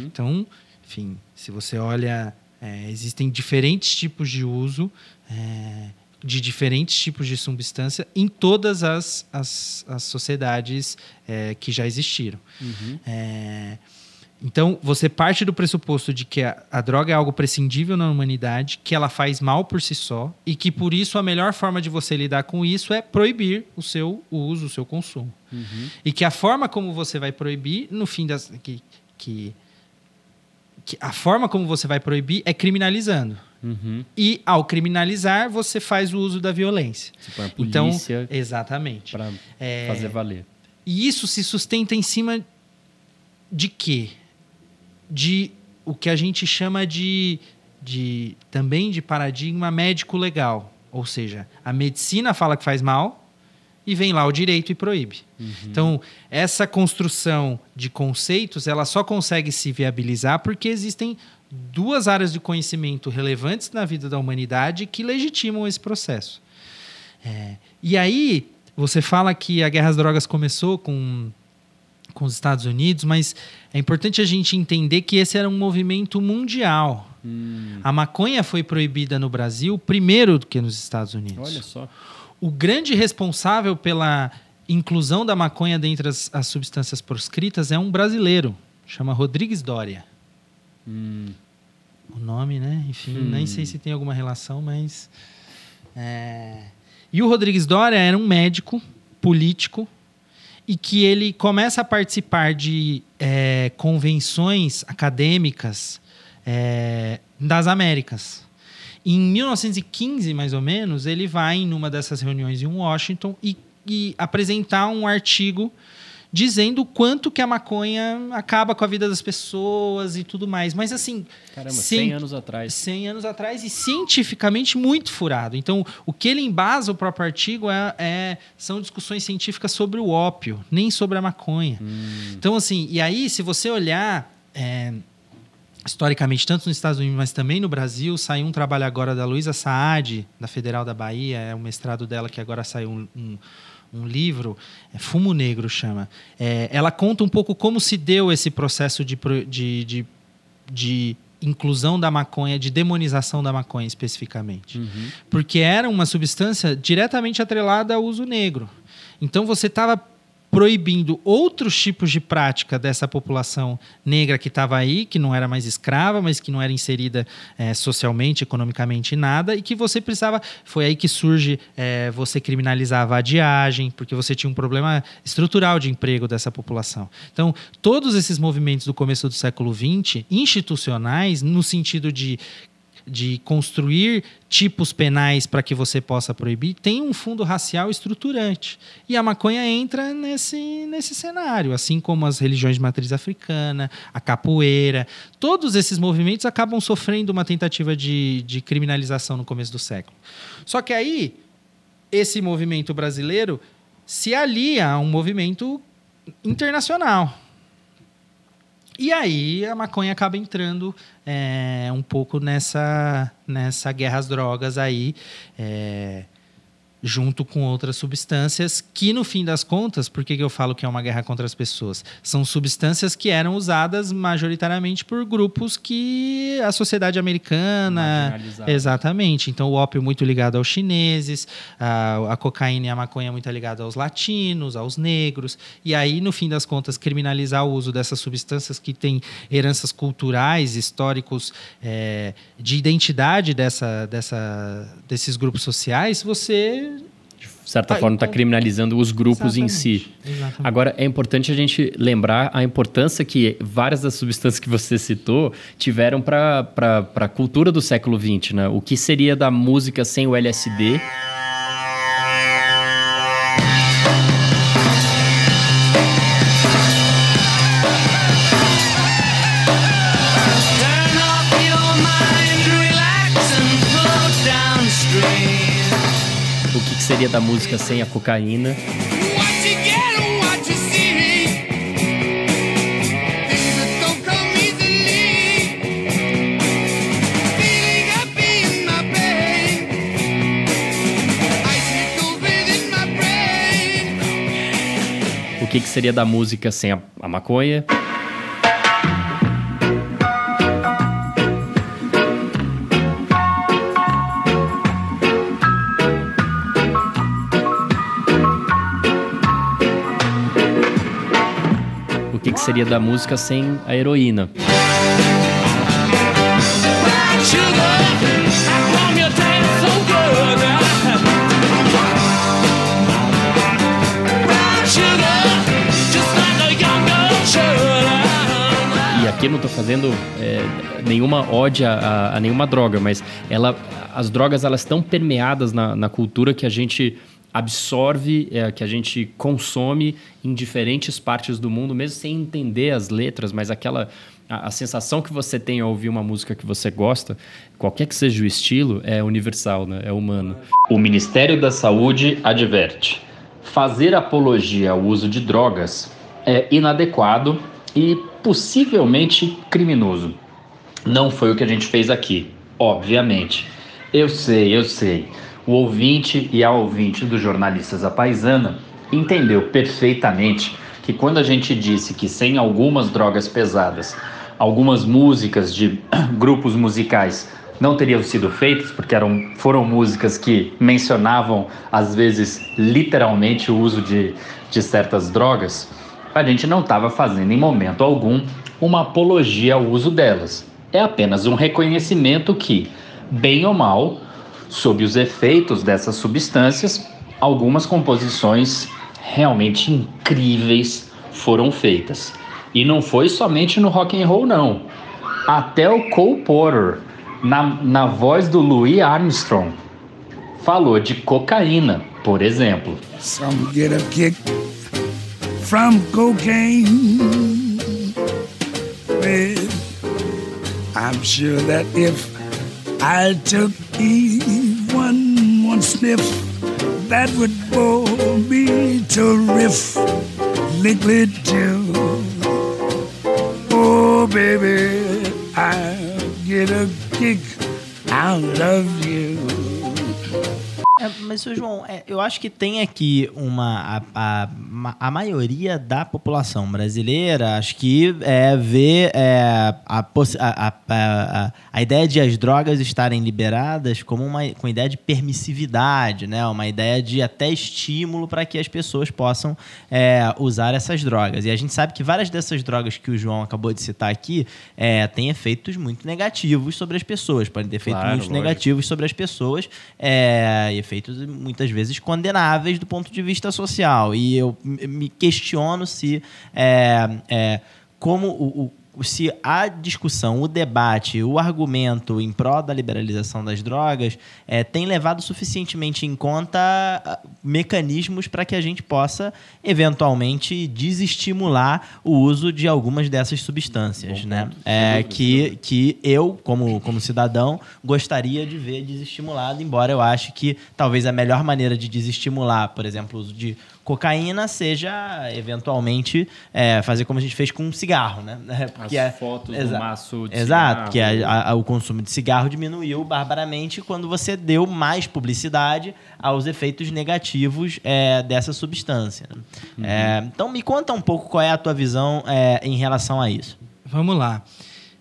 Então, enfim, se você olha, é, existem diferentes tipos de uso é, de diferentes tipos de substância em todas as, as, as sociedades é, que já existiram. É, então, você parte do pressuposto de que a, a droga é algo prescindível na humanidade, que ela faz mal por si só e que por isso a melhor forma de você lidar com isso é proibir o seu uso, o seu consumo. E que a forma como você vai proibir, no fim das. Que, que, que a forma como você vai proibir é criminalizando. Uhum. E ao criminalizar, você faz o uso da violência. Você põe a Então, polícia exatamente. para É, fazer valer. e isso se sustenta em cima de quê? De o que a gente chama de, de também de paradigma médico legal. Ou seja, a medicina fala que faz mal e vem lá o direito e proíbe. Então, essa construção de conceitos, ela só consegue se viabilizar porque existem duas áreas de conhecimento relevantes na vida da humanidade que legitimam esse processo. É, e aí, você fala que a guerra às drogas começou com, com os Estados Unidos, mas é importante a gente entender que esse era um movimento mundial. Hum. A maconha foi proibida no Brasil primeiro do que nos Estados Unidos. Olha só. O grande responsável pela inclusão da maconha dentre as, as substâncias proscritas é um brasileiro, chama Rodrigues Dória. Hum. O nome, né? Enfim, hum. nem sei se tem alguma relação, mas. É... E o Rodrigues Dória era um médico político e que ele começa a participar de é, convenções acadêmicas é, das Américas. Em 1915, mais ou menos, ele vai em uma dessas reuniões em Washington e, e apresentar um artigo dizendo o quanto que a maconha acaba com a vida das pessoas e tudo mais. Mas assim. Caramba, 100 anos atrás. 100 anos atrás e cientificamente muito furado. Então, o que ele embasa o próprio artigo é, é são discussões científicas sobre o ópio, nem sobre a maconha. Hum. Então, assim, e aí, se você olhar. É, historicamente, tanto nos Estados Unidos, mas também no Brasil, saiu um trabalho agora da Luísa Saad, da Federal da Bahia, é o mestrado dela que agora saiu um, um um livro, é Fumo Negro chama. É, ela conta um pouco como se deu esse processo de, de, de, de inclusão da maconha, de demonização da maconha especificamente. Uhum. Porque era uma substância diretamente atrelada ao uso negro. Então você estava proibindo outros tipos de prática dessa população negra que estava aí, que não era mais escrava, mas que não era inserida é, socialmente, economicamente nada, e que você precisava. Foi aí que surge é, você criminalizar a vadiagem, porque você tinha um problema estrutural de emprego dessa população. Então, todos esses movimentos do começo do século XX, institucionais, no sentido de de construir tipos penais para que você possa proibir, tem um fundo racial estruturante. E a maconha entra nesse, nesse cenário, assim como as religiões de matriz africana, a capoeira. Todos esses movimentos acabam sofrendo uma tentativa de, de criminalização no começo do século. Só que aí, esse movimento brasileiro se alia a um movimento internacional e aí a maconha acaba entrando é, um pouco nessa, nessa guerra às drogas aí. É, junto com outras substâncias que, no fim das contas, por que eu falo que é uma guerra contra as pessoas? São substâncias que eram usadas majoritariamente por grupos que a sociedade americana. Exatamente. Então, o ópio muito ligado aos chineses, a, a cocaína e a maconha muito ligada aos latinos, aos negros. E aí, no fim das contas, criminalizar o uso dessas substâncias que têm heranças culturais, históricos, é, de identidade dessa, dessa, desses grupos sociais, você de certa ah, forma, está então, criminalizando os grupos em si. Exatamente. Agora, é importante a gente lembrar a importância que várias das substâncias que você citou tiveram para a cultura do século XX. Né? O que seria da música sem o LSD? Seria da música sem a cocaína. O que, que seria da música sem a, a maconha? Seria da música sem a heroína. E aqui eu não estou fazendo é, nenhuma ódio a, a, nenhuma droga, mas ela, as drogas elas estão permeadas na, na cultura que a gente absorve, é, que a gente consome em diferentes partes do mundo, mesmo sem entender as letras, mas aquela a, a, sensação que você tem ao ouvir uma música que você gosta, qualquer que seja o estilo, é universal, né? é humano. O Ministério da Saúde adverte: fazer apologia ao uso de drogas é inadequado e possivelmente criminoso. Não foi o que a gente fez aqui, obviamente. Eu sei, eu sei o ouvinte e a ouvinte do Jornalistas a Paisana entendeu perfeitamente que quando a gente disse que sem algumas drogas pesadas algumas músicas de *clears throat* grupos musicais não teriam sido feitas, porque eram, foram músicas que mencionavam, às vezes, literalmente o uso de, de certas drogas, a gente não estava fazendo em momento algum uma apologia ao uso delas. É apenas um reconhecimento que, bem ou mal, sob os efeitos dessas substâncias, algumas composições realmente incríveis foram feitas. E não foi somente no rock and roll não. Até o Cole Porter, na, na voz do Louis Armstrong, falou de cocaína, por exemplo. Some get a kick from cocaine. I'm sure that if I took even one sniff, that would bore me to riff liquid too. Oh, baby, I get a kick out of you. É, mas, João, é, eu acho que tem aqui uma. A, a, a maioria da população brasileira, acho que é, vê é, a, a, a, a, ideia de as drogas estarem liberadas como uma com ideia de permissividade, né? uma ideia de até estímulo para que as pessoas possam é, usar essas drogas. E a gente sabe que várias dessas drogas que o João acabou de citar aqui é, têm efeitos muito negativos sobre as pessoas, podem ter efeitos claro, muito lógico. negativos sobre as pessoas. É, efeitos muitas vezes condenáveis do ponto de vista social. E eu me questiono se é, é, como o, o se a discussão, o debate, o argumento em prol da liberalização das drogas é, tem levado suficientemente em conta ah, mecanismos para que a gente possa, eventualmente, desestimular o uso de algumas dessas substâncias. Bom, né? É, que, que eu, como, como cidadão, gostaria de ver desestimulado, embora eu ache que talvez a melhor maneira de desestimular, por exemplo, o uso de cocaína seja, eventualmente, é, fazer como a gente fez com cigarro, né? *laughs* Porque As é, fotos do maço de Exato, que a, a, o consumo de cigarro diminuiu barbaramente quando você deu mais publicidade aos efeitos negativos é, dessa substância. Né? Uhum. É, então, me conta um pouco qual é a tua visão é, em relação a isso. Vamos lá.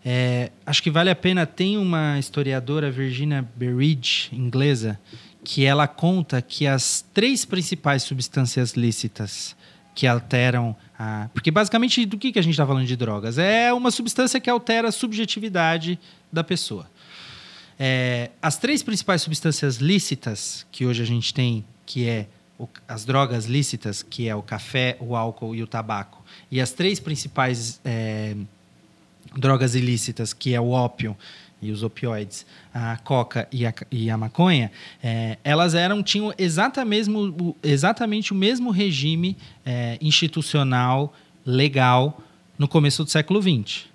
É, acho que vale a pena. Tem uma historiadora, Virginia Berridge, inglesa, que ela conta que as três principais substâncias lícitas que alteram a. Porque basicamente do que, que a gente está falando de drogas? É uma substância que altera a subjetividade da pessoa. É, as três principais substâncias lícitas que hoje a gente tem, que é o, as drogas lícitas, que é o café, o álcool e o tabaco, e as três principais é, drogas ilícitas, que é o ópio e os opioides, a coca e a, e a maconha, é, elas eram tinham exatamente, o, exatamente o mesmo regime é, institucional, legal, no começo do século XX.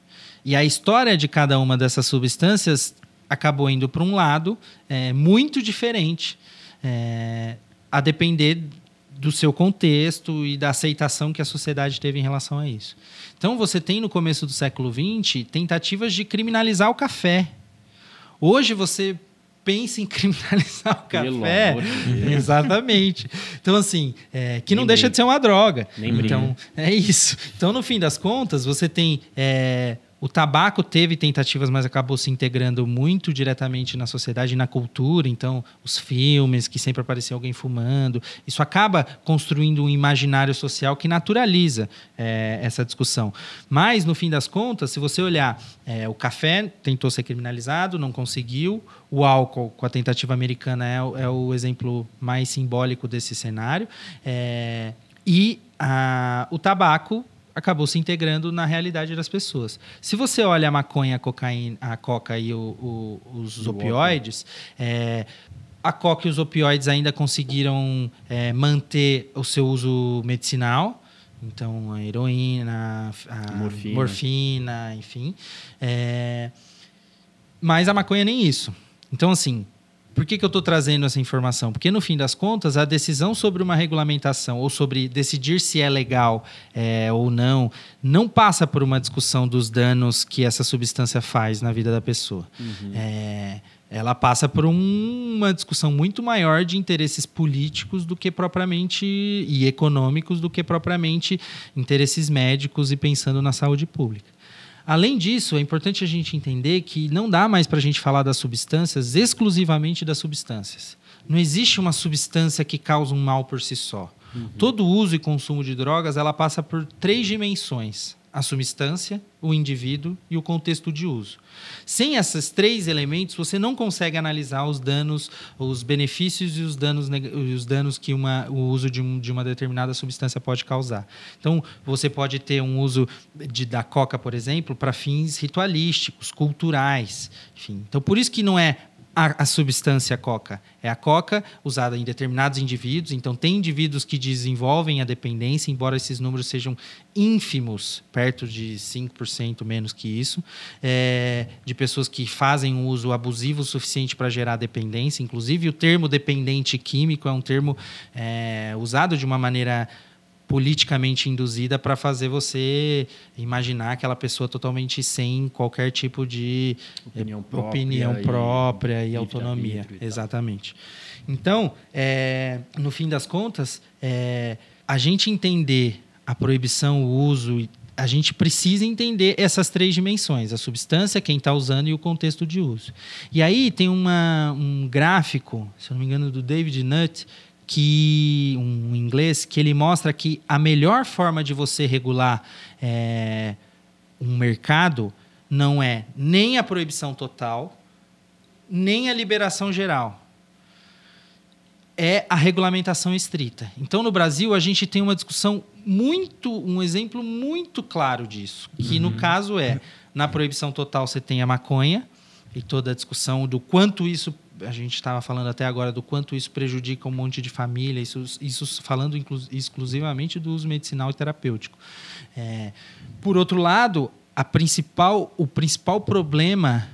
E a história de cada uma dessas substâncias acabou indo para um lado é, muito diferente, é, a depender do seu contexto e da aceitação que a sociedade teve em relação a isso. Então, você tem no começo do século XX tentativas de criminalizar o café, Hoje você pensa em *laughs* criminalizar o café. De Exatamente. Então, assim, é, que não deixa de ser uma droga. Nem então, é isso. Então, no fim das contas, você tem. É, o tabaco teve tentativas, mas acabou se integrando muito diretamente na sociedade e na cultura. Então, os filmes, que sempre aparecia alguém fumando, isso acaba construindo um imaginário social que naturaliza é, essa discussão. Mas, no fim das contas, se você olhar, é, o café tentou ser criminalizado, não conseguiu. O álcool, com a tentativa americana, é, é o exemplo mais simbólico desse cenário. É, e a, o tabaco acabou se integrando na realidade das pessoas. Se você olha a maconha, a cocaína, a coca e o, o, os opioides, é, a coca e os opioides ainda conseguiram é, manter o seu uso medicinal. Então, a heroína, a morfina, morfina enfim. É, mas a maconha nem isso. Então, assim, por que, que eu estou trazendo essa informação? Porque, no fim das contas, a decisão sobre uma regulamentação ou sobre decidir se é legal é, ou não, não passa por uma discussão dos danos que essa substância faz na vida da pessoa. Uhum. É, ela passa por um, uma discussão muito maior de interesses políticos do que propriamente e econômicos do que propriamente interesses médicos e pensando na saúde pública. Além disso, é importante a gente entender que não dá mais para a gente falar das substâncias exclusivamente das substâncias. Não existe uma substância que causa um mal por si só. Uhum. Todo uso e consumo de drogas ela passa por três dimensões: a substância, o indivíduo e o contexto de uso. Sem esses três elementos, você não consegue analisar os danos, os benefícios e os danos, os danos que uma, o uso de, um, de uma determinada substância pode causar. Então, você pode ter um uso de, da coca, por exemplo, para fins ritualísticos, culturais. Enfim. Então, por isso que não é a, a, substância coca? É a coca usada em determinados indivíduos. Então, tem indivíduos que desenvolvem a dependência, embora esses números sejam ínfimos, perto de 5% menos que isso, é, de pessoas que fazem um uso abusivo o suficiente para gerar dependência. Inclusive, o termo dependente químico é um termo é, usado de uma maneira politicamente induzida para fazer você imaginar aquela pessoa totalmente sem qualquer tipo de opinião própria, opinião própria e, e autonomia. E Exatamente. Então, é, no fim das contas, é, a gente entender a proibição, o uso, a gente precisa entender essas três dimensões: a substância, quem está usando e o contexto de uso. E aí tem uma, um gráfico, se não me engano, do David Nutt, que um inglês que ele mostra que a melhor forma de você regular é, um mercado não é nem a proibição total, nem a liberação geral. É a regulamentação estrita. Então, no Brasil, a gente tem uma discussão muito, um exemplo muito claro disso, que uhum. no caso é, na proibição total você tem a maconha e toda a discussão do quanto isso a gente estava falando até agora do quanto isso prejudica um monte de família, isso, isso falando inclu, exclusivamente do uso medicinal e terapêutico. É, por outro lado, a principal, o principal problema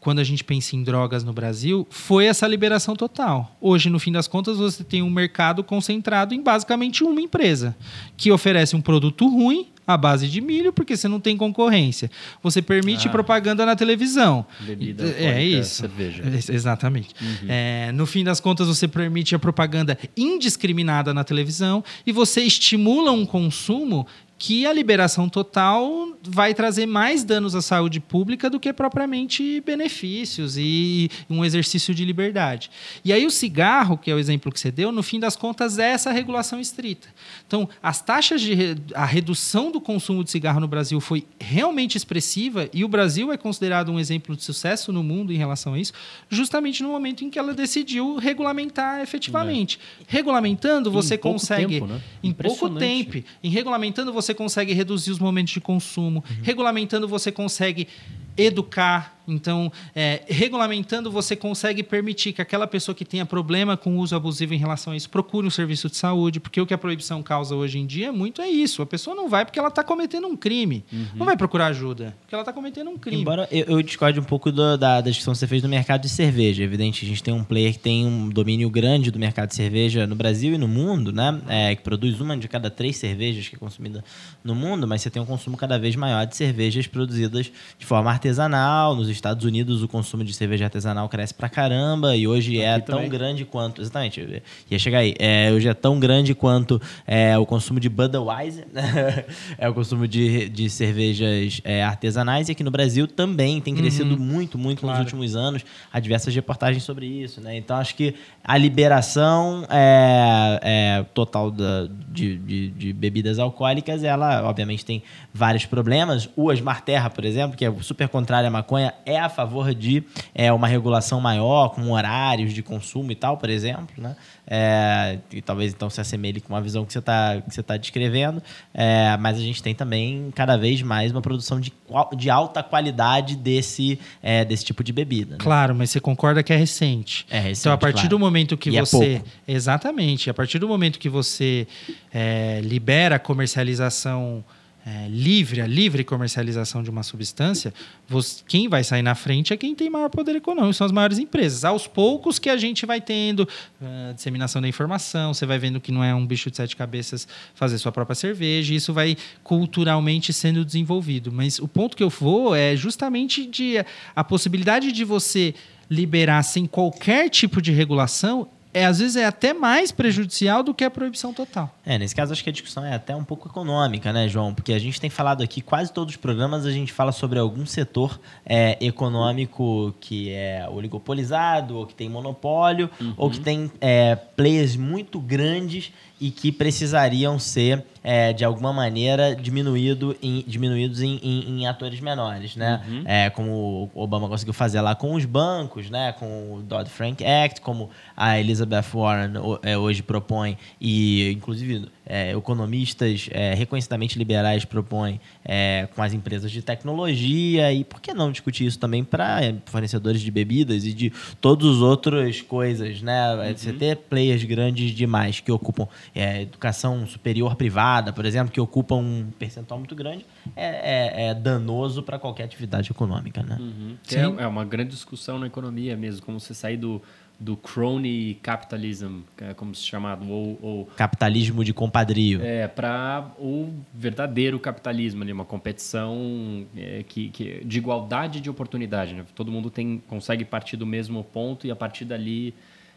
quando a gente pensa em drogas no Brasil foi essa liberação total. Hoje, no fim das contas, você tem um mercado concentrado em basicamente uma empresa que oferece um produto ruim à base de milho, porque você não tem concorrência. Você permite ah, propaganda na televisão. Bebida é isso. Cerveja. exatamente. Uhum. É, no fim das contas, você permite a propaganda indiscriminada na televisão e você estimula um consumo que a liberação total vai trazer mais danos à saúde pública do que propriamente benefícios e um exercício de liberdade. E aí o cigarro, que é o exemplo que você deu, no fim das contas é essa regulação estrita. Então, as taxas de a redução do consumo de cigarro no Brasil foi realmente expressiva e o Brasil é considerado um exemplo de sucesso no mundo em relação a isso, justamente no momento em que ela decidiu regulamentar efetivamente. É. Regulamentando, você em consegue tempo, né? em pouco tempo, em regulamentando você você consegue reduzir os momentos de consumo. Uhum. Regulamentando, você consegue educar. Então, é, regulamentando, você consegue permitir que aquela pessoa que tenha problema com o uso abusivo em relação a isso procure um serviço de saúde, porque o que a proibição causa hoje em dia é muito é isso. A pessoa não vai porque ela está cometendo um crime. Uhum. Não vai procurar ajuda, porque ela está cometendo um crime. Embora eu, eu discorde um pouco do, da, da discussão que você fez do mercado de cerveja. É evidente, a gente tem um player que tem um domínio grande do mercado de cerveja no Brasil e no mundo, né? É, que produz uma de cada três cervejas que é consumida no mundo, mas você tem um consumo cada vez maior de cervejas produzidas de forma artesanal artesanal. Nos Estados Unidos, o consumo de cerveja artesanal cresce pra caramba e hoje é tão grande quanto. Exatamente, ia chegar aí. É, hoje é tão grande quanto é, o consumo de Budweiser, *laughs* é o consumo de, de cervejas é, artesanais. E aqui no Brasil também tem crescido uhum. muito, muito claro. nos últimos anos. Há diversas reportagens sobre isso. Né? Então, acho que a liberação é, é total da, de, de, de, bebidas alcoólicas, ela, obviamente, tem vários problemas. O Asmar Terra, por exemplo, que é super contrária à maconha, é a favor de é, uma regulação maior, com horários de consumo e tal, por exemplo, né? É, e talvez então se assemelhe com uma visão que você está tá descrevendo, é, mas a gente tem também cada vez mais uma produção de, de alta qualidade desse, é, desse tipo de bebida. Né? Claro, mas você concorda que é recente. É recente. Então, a partir claro. do momento que e é você. exatamente, a partir do momento que você é, libera a comercialização é, livre, a livre comercialização de uma substância, você, quem vai sair na frente é quem tem maior poder econômico, são as maiores empresas. Aos poucos que a gente vai tendo uh, disseminação da informação, você vai vendo que não é um bicho de sete cabeças fazer sua própria cerveja, isso vai culturalmente sendo desenvolvido. Mas o ponto que eu vou é justamente de a possibilidade de você liberar sem qualquer tipo de regulação é, às vezes é até mais prejudicial do que a proibição total. É, nesse caso acho que a discussão é até um pouco econômica, né, João? Porque a gente tem falado aqui, quase todos os programas, a gente fala sobre algum setor é, econômico que é oligopolizado, ou que tem monopólio, uhum. ou que tem é, players muito grandes e que precisariam ser, é, de alguma maneira, diminuído em, diminuídos em, em, em atores menores, né? Uhum. É, como o Obama conseguiu fazer lá com os bancos, né? Com o Dodd-Frank Act, como a Elizabeth Warren é, hoje propõe, e inclusive é, economistas é, reconhecidamente liberais propõem é, com as empresas de tecnologia e por que não discutir isso também para fornecedores de bebidas e de todas as outras coisas, né? Uhum. Você ter players grandes demais que ocupam educação superior privada, por exemplo, que ocupam um percentual muito grande, é, é, é danoso para qualquer atividade econômica, né? Uhum. É, uma grande discussão na economia mesmo, como você sair do do crony capitalism, é como se chama, ou, ou capitalismo de compadrio. É, para o verdadeiro capitalismo, ali, uma competição é, que, que, de igualdade de oportunidade. Né? Todo mundo tem, consegue partir do mesmo ponto e a partir dali,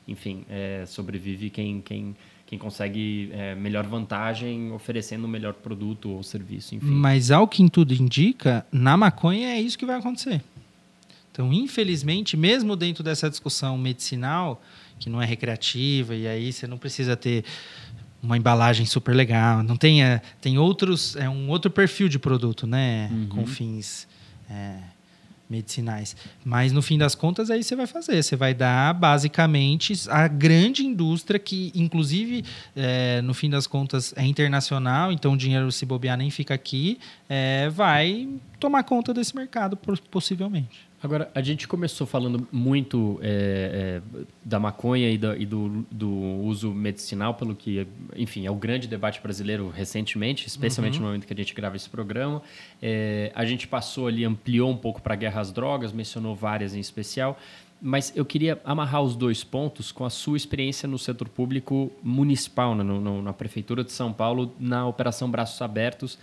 enfim, é, sobrevive quem, quem, quem consegue é, melhor vantagem oferecendo o melhor produto ou serviço, enfim. Mas ao que tudo indica, na maconha é isso que vai acontecer. Então, infelizmente, mesmo dentro dessa discussão medicinal, que não é recreativa, e aí você não precisa ter uma embalagem super legal, não tem, é, tem outros, é um outro perfil de produto, né, uhum. com fins é, medicinais. Mas no fim das contas, aí você vai fazer, você vai dar basicamente a grande indústria que, inclusive, é, no fim das contas é internacional, então o dinheiro se bobear nem fica aqui, é, vai tomar conta desse mercado possivelmente. Agora, a gente começou falando muito é, é, da maconha e, da, e do, do, uso medicinal, pelo que, enfim, é o grande debate brasileiro recentemente, especialmente uhum. no momento que a gente grava esse programa. É, a gente passou ali, ampliou um pouco para a guerra às drogas, mencionou várias em especial, mas eu queria amarrar os dois pontos com a sua experiência no setor público municipal, né, no, no, na Prefeitura de São Paulo, na Operação Braços Abertos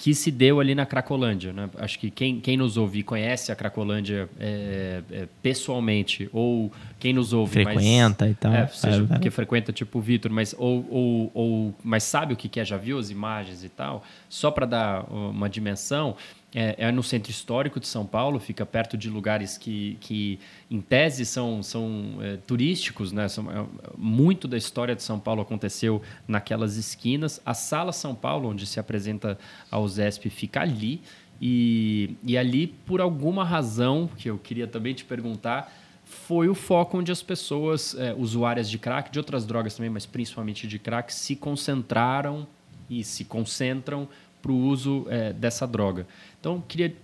que se deu ali na Cracolândia. Né? Acho que quem, quem nos ouve conhece a Cracolândia é, é, pessoalmente, ou quem nos ouve... Frequenta mas, e tal. É, seja, porque frequenta tipo o Vitor, mas, ou, ou, ou, mas sabe o que é, já viu as imagens e tal, só para dar uma dimensão, é, é, no centro histórico de São Paulo, fica perto de lugares que, que em tese, são, são é, turísticos. Né? São, é, muito da história de São Paulo aconteceu naquelas esquinas. A Sala São Paulo, onde se apresenta a USESP, fica ali. E, e ali, por alguma razão, que eu queria também te perguntar, foi o foco onde as pessoas, é, usuárias de crack, de outras drogas também, mas principalmente de crack, se concentraram e se concentram para o uso é, dessa droga. Então, queria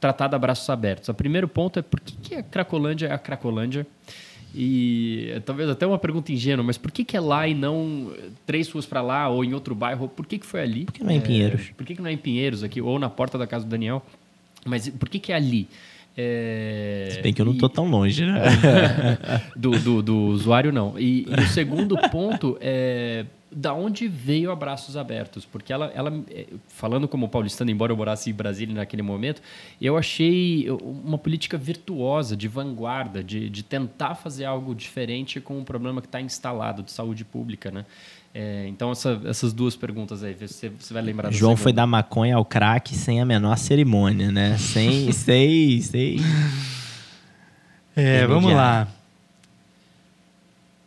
tratar de abraços abertos. O primeiro ponto é por que, que a Cracolândia é a Cracolândia? E é, talvez até uma pergunta ingênua, mas por que, que é lá e não três ruas para lá ou em outro bairro? Por que, que foi ali? Por que não é em Pinheiros? É, por que, que não é em Pinheiros aqui ou na porta da casa do Daniel? Mas por que, que é ali? É... Se bem que eu não estou tão longe, né? *laughs* do, do, do, usuário, não. E, e o segundo ponto é da onde veio Abraços Abertos, porque ela, ela é, falando como paulistano, embora eu morasse em Brasília naquele momento, eu achei uma política virtuosa, de vanguarda, de, de tentar fazer algo diferente com um problema que está instalado de saúde pública, né? É, então, essa, essas duas perguntas aí, você, você vai lembrar João foi da maconha ao crack sem a menor cerimônia, né? Sem, *laughs* sem, sem... É, vamos lá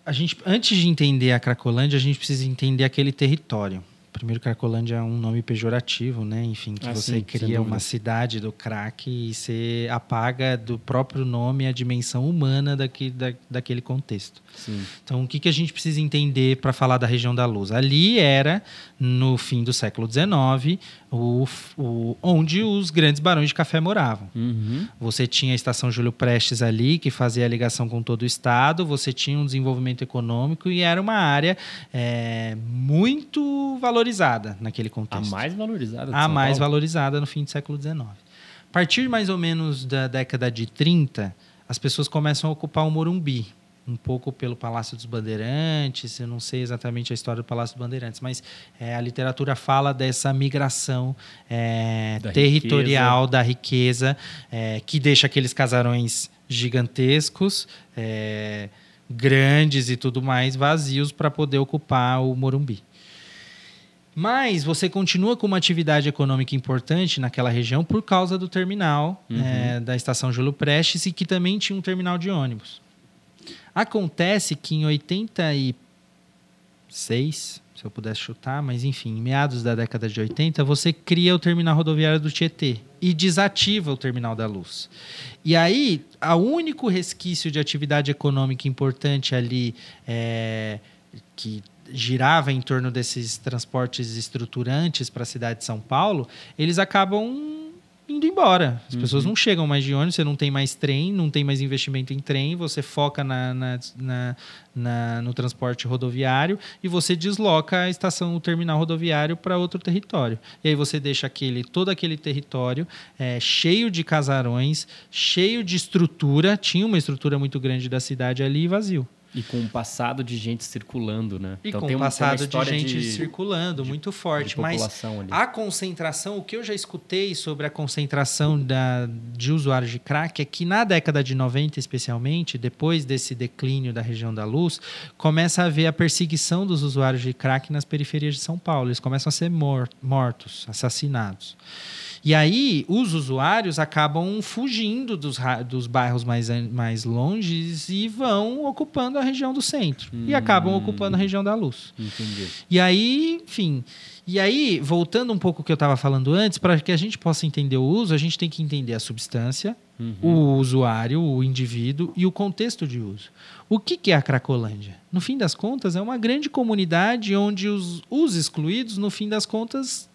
a gente, antes de entender a Cracolândia, a gente precisa entender aquele território. Primeiro, Cracolândia é um nome pejorativo, né? Enfim, que ah, você sim, cria uma cidade do crack e você apaga do próprio nome a dimensão humana daqui, da, daquele contexto. Sim. Então, o que, que a gente precisa entender para falar da região da luz? Ali era, no fim do século XIX, o, o, onde os grandes barões de café moravam. Uhum. Você tinha a estação Júlio Prestes ali, que fazia a ligação com todo o estado, você tinha um desenvolvimento econômico e era uma área é, muito valorizada naquele contexto. A mais valorizada. A mais Paulo. valorizada no fim do século XIX. A partir mais ou menos da década de 30, as pessoas começam a ocupar o Morumbi um pouco pelo Palácio dos Bandeirantes, eu não sei exatamente a história do Palácio dos Bandeirantes, mas é, a literatura fala dessa migração é, da territorial riqueza. da riqueza, é, que deixa aqueles casarões gigantescos, é, grandes e tudo mais vazios para poder ocupar o Morumbi. Mas você continua com uma atividade econômica importante naquela região por causa do terminal Uhum. é, da estação Júlio Prestes e que também tinha um terminal de ônibus. Acontece que em 86, se eu pudesse chutar, mas enfim, em meados da década de 80, você cria o terminal rodoviário do Tietê e desativa o terminal da Luz. E aí, o único resquício de atividade econômica importante ali é, que girava em torno desses transportes estruturantes para a cidade de São Paulo, eles acabam indo embora. As pessoas não chegam mais de ônibus, você não tem mais trem, não tem mais investimento em trem, você foca na, na- na- na- no transporte rodoviário e você desloca a estação, o terminal rodoviário para outro território. E aí você deixa aquele, todo aquele território é, cheio de casarões, cheio de estrutura, tinha uma estrutura muito grande da cidade ali e vazio. E com um passado de gente circulando, né? E Então com tem um- passado de gente de- circulando muito de forte. Mas ali. a concentração, o que eu já escutei sobre a concentração da, de usuários de crack é que na década de 90, especialmente, depois desse declínio da região da luz, começa a haver a perseguição dos usuários de crack nas periferias de São Paulo. Eles começam a ser mor- mortos, assassinados. E aí, os usuários acabam fugindo dos, dos bairros mais, mais longes e vão ocupando a região do centro. E acabam ocupando a região da luz. Entendi. E aí, enfim. E aí, voltando um pouco ao que eu estava falando antes, para que a gente possa entender o uso, a gente tem que entender a substância, o usuário, o indivíduo e o contexto de uso. O que, que é a Cracolândia? No fim das contas, é uma grande comunidade onde os, os excluídos, no fim das contas,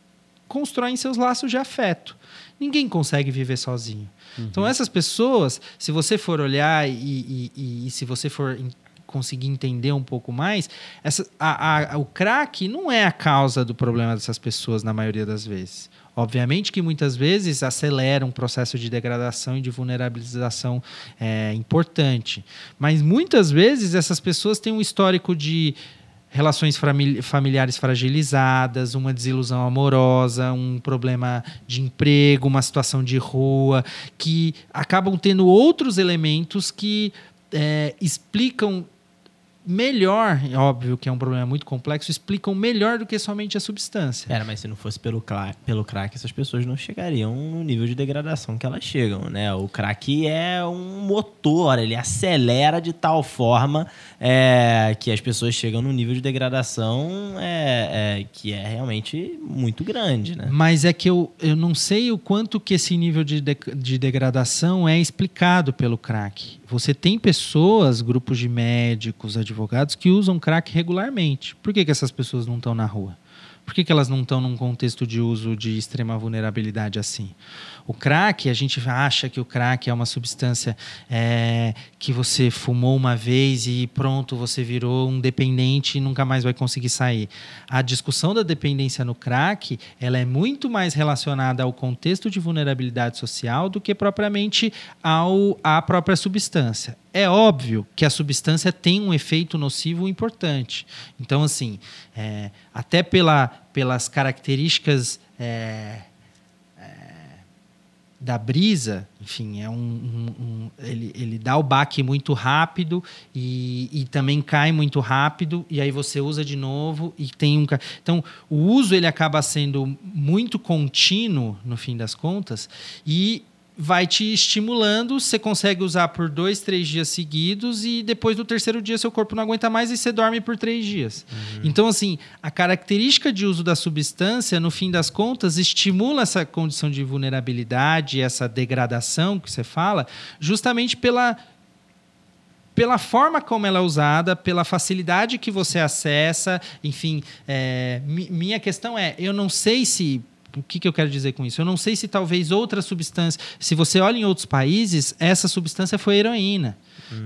constroem seus laços de afeto. Ninguém consegue viver sozinho. Então, essas pessoas, se você for olhar e, e- e- e se você for conseguir entender um pouco mais, essa, a- a- o crack não é a causa do problema dessas pessoas na maioria das vezes. Obviamente que muitas vezes acelera um processo de degradação e de vulnerabilização é, importante. Mas muitas vezes essas pessoas têm um histórico de relações famili- familiares fragilizadas, uma desilusão amorosa, um problema de emprego, uma situação de rua, que acabam tendo outros elementos que é, explicam melhor, é óbvio que é um problema muito complexo, explicam melhor do que somente a substância. Pera, mas se não fosse pelo, pelo crack, essas pessoas não chegariam no nível de degradação que elas chegam, né? O crack é um motor, ele acelera de tal forma é, que as pessoas chegam num nível de degradação é, é, que é realmente muito grande, né? Mas é que eu, eu não sei o quanto que esse nível de, de, de degradação é explicado pelo crack. Você tem pessoas, grupos de médicos, advogados, que usam crack regularmente. Por que, que essas pessoas não estão na rua? Por que, que elas não estão num contexto de uso de extrema vulnerabilidade assim? O crack, a gente acha que o crack é uma substância é, que você fumou uma vez e pronto, você virou um dependente e nunca mais vai conseguir sair. A discussão da dependência no crack, ela é muito mais relacionada ao contexto de vulnerabilidade social do que propriamente ao, à própria substância. É óbvio que a substância tem um efeito nocivo importante. Então, assim, é, até pela, pelas características é, da brisa, enfim, é um, um- um- ele, ele dá o baque muito rápido e, e também cai muito rápido e aí você usa de novo e tem um então o uso ele acaba sendo muito contínuo no fim das contas e vai te estimulando, você consegue usar por dois, três dias seguidos e depois no terceiro dia seu corpo não aguenta mais e você dorme por três dias. Então, assim, a característica de uso da substância, no fim das contas, estimula essa condição de vulnerabilidade, essa degradação que você fala, justamente pela pela forma como ela é usada, pela facilidade que você acessa, enfim, é, mi- minha questão é, eu não sei se o que, que eu quero dizer com isso? Eu não sei se talvez outra substância. Se você olha em outros países, essa substância foi heroína.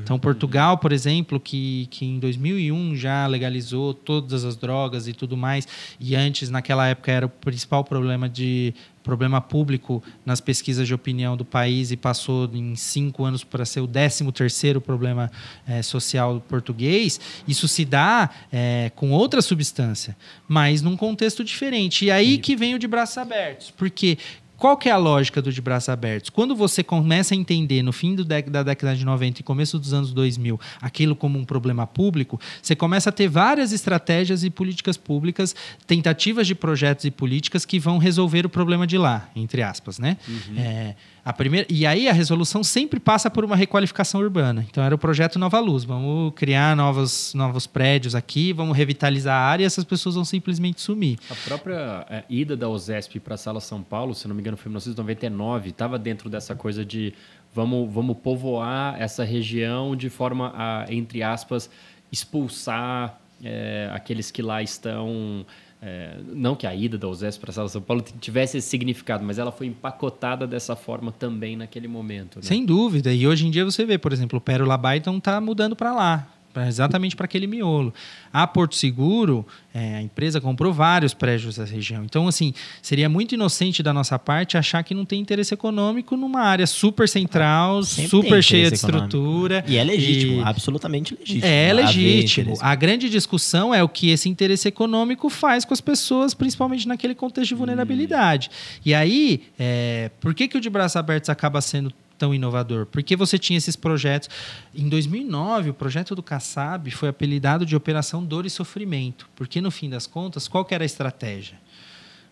Então, Portugal, por exemplo, que, que em 2001 já legalizou todas as drogas e tudo mais, e antes, naquela época, era o principal problema de problema público nas pesquisas de opinião do país e passou em cinco anos para ser o 13 terceiro problema eh, social português, isso se dá eh, com outra substância, mas num contexto diferente. E aí que vem o de braços abertos, porque qual que é a lógica do de braços abertos? Quando você começa a entender no fim da década de 90 e começo dos anos 2000 aquilo como um problema público, você começa a ter várias estratégias e políticas públicas, tentativas de projetos e políticas que vão resolver o problema de lá, entre aspas, né? Uhum. É, a primeira, e aí a resolução sempre passa por uma requalificação urbana. Então era o projeto Nova Luz. Vamos criar novos, novos prédios aqui, vamos revitalizar a área e essas pessoas vão simplesmente sumir. A própria é, ida da OSESP para a Sala São Paulo, se não me engano, foi em 1999, estava dentro dessa coisa de vamos, vamos povoar essa região de forma a, entre aspas, expulsar é, aqueles que lá estão é, não que a ida da USESP para a Sala São Paulo tivesse esse significado, mas ela foi empacotada dessa forma também naquele momento. Né? Sem dúvida. E hoje em dia você vê, por exemplo, o Pérola Byton está mudando para lá exatamente para aquele miolo. A Porto Seguro, é, a empresa comprou vários prédios da região. Então, assim, seria muito inocente da nossa parte achar que não tem interesse econômico numa área super central, Sempre super cheia de estrutura. E é legítimo, e... absolutamente legítimo. É legítimo. A grande discussão é o que esse interesse econômico faz com as pessoas, principalmente naquele contexto de vulnerabilidade. Hum. E aí, é, por que, que o de braços abertos acaba sendo tão inovador? Porque você tinha esses projetos. Em 2009, o projeto do Kassab foi apelidado de Operação Dor e Sofrimento, porque no fim das contas, qual era a estratégia?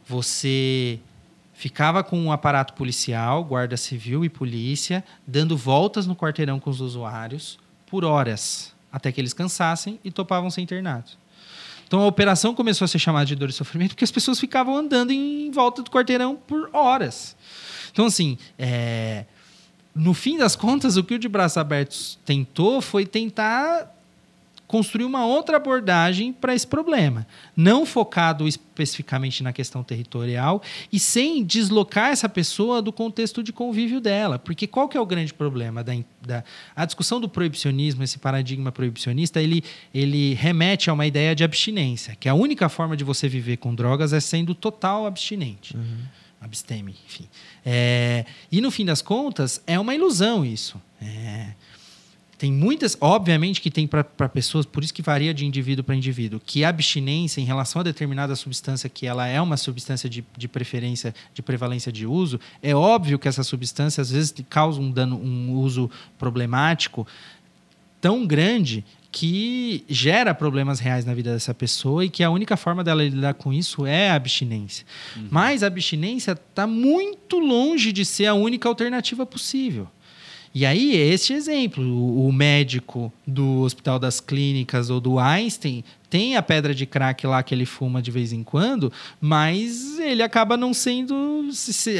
Você ficava com um aparato policial, guarda civil e polícia, dando voltas no quarteirão com os usuários por horas, até que eles cansassem e topavam ser internados. Então a operação começou a ser chamada de dor e sofrimento porque as pessoas ficavam andando em volta do quarteirão por horas. Então, assim, é, no fim das contas, o que o de braços abertos tentou foi tentar construir uma outra abordagem para esse problema, não focado especificamente na questão territorial e sem deslocar essa pessoa do contexto de convívio dela, porque qual que é o grande problema da, da a discussão do proibicionismo, esse paradigma proibicionista, ele ele remete a uma ideia de abstinência, que a única forma de você viver com drogas é sendo total abstinente. Uhum absteme, enfim. É, e no fim das contas, é uma ilusão isso. É, tem muitas, obviamente que tem para pessoas, por isso que varia de indivíduo para indivíduo, que a abstinência em relação a determinada substância, que ela é uma substância de, de preferência, de prevalência de uso, é óbvio que essa substância às vezes causa um dano, um uso problemático tão grande que gera problemas reais na vida dessa pessoa e que a única forma dela lidar com isso é a abstinência. Uhum. Mas a abstinência está muito longe de ser a única alternativa possível. E aí, este exemplo, o médico do Hospital das Clínicas ou do Einstein tem a pedra de crack lá que ele fuma de vez em quando, mas ele acaba não sendo.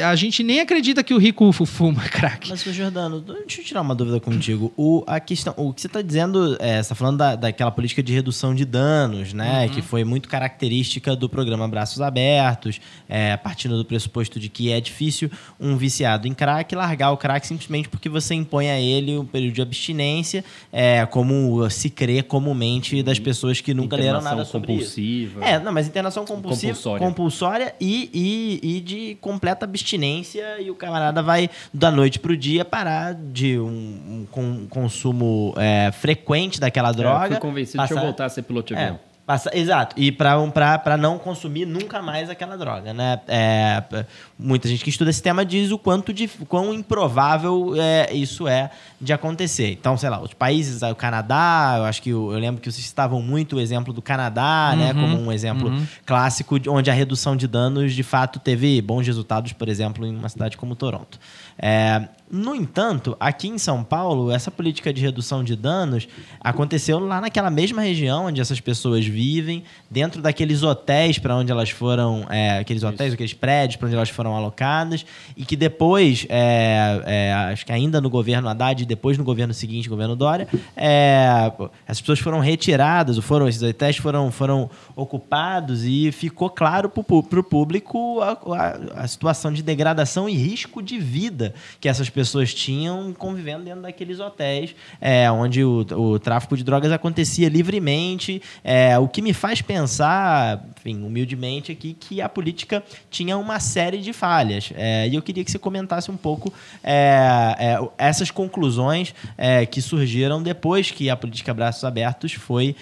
A gente nem acredita que o rico fuma *laughs* crack. Mas, Jordano, deixa eu tirar uma dúvida contigo. O, a questão, o que você está dizendo, é, você está falando da, daquela política de redução de danos, né? Uhum. Que foi muito característica do programa Braços Abertos, é, partindo do pressuposto de que é difícil um viciado em crack largar o crack simplesmente porque você impõe a ele um período de abstinência, é, como se crê comumente das pessoas que nunca leram nada sobre compulsiva. isso. É, não, mas internação compulsiva, compulsória, compulsória e, e, e, de completa abstinência e o camarada vai da noite pro dia parar de um, um consumo é, frequente daquela droga. É, eu fui convencido passar... de eu voltar a ser piloto de avião. É, Passa, exato. E para não consumir nunca mais aquela droga, né? É, muita gente que estuda esse tema diz o quanto de quão improvável é, isso é de acontecer. Então, sei lá, os países, o Canadá, eu acho que eu, eu lembro que vocês estavam muito o exemplo do Canadá, né? uhum, né? Como um exemplo uhum. clássico onde a redução de danos de fato teve bons resultados, por exemplo, em uma cidade como Toronto. É, no entanto, aqui em São Paulo, essa política de redução de danos aconteceu lá naquela mesma região onde essas pessoas vivem, dentro daqueles hotéis para onde elas foram, é, aqueles hotéis, Isso. aqueles prédios para onde elas foram alocadas, e que depois, é, é, acho que ainda no governo Haddad e depois no governo seguinte, governo Dória, é, essas pessoas foram retiradas, foram, esses hotéis foram, foram ocupados e ficou claro para o público a, a, a situação de degradação e risco de vida que essas pessoas tinham convivendo dentro daqueles hotéis, é, onde o, o tráfico de drogas acontecia livremente. É, o que me faz pensar, enfim, humildemente aqui, que a política tinha uma série de falhas. É, e eu queria que você comentasse um pouco é, é, essas conclusões é, que surgiram depois que a política Braços Abertos foi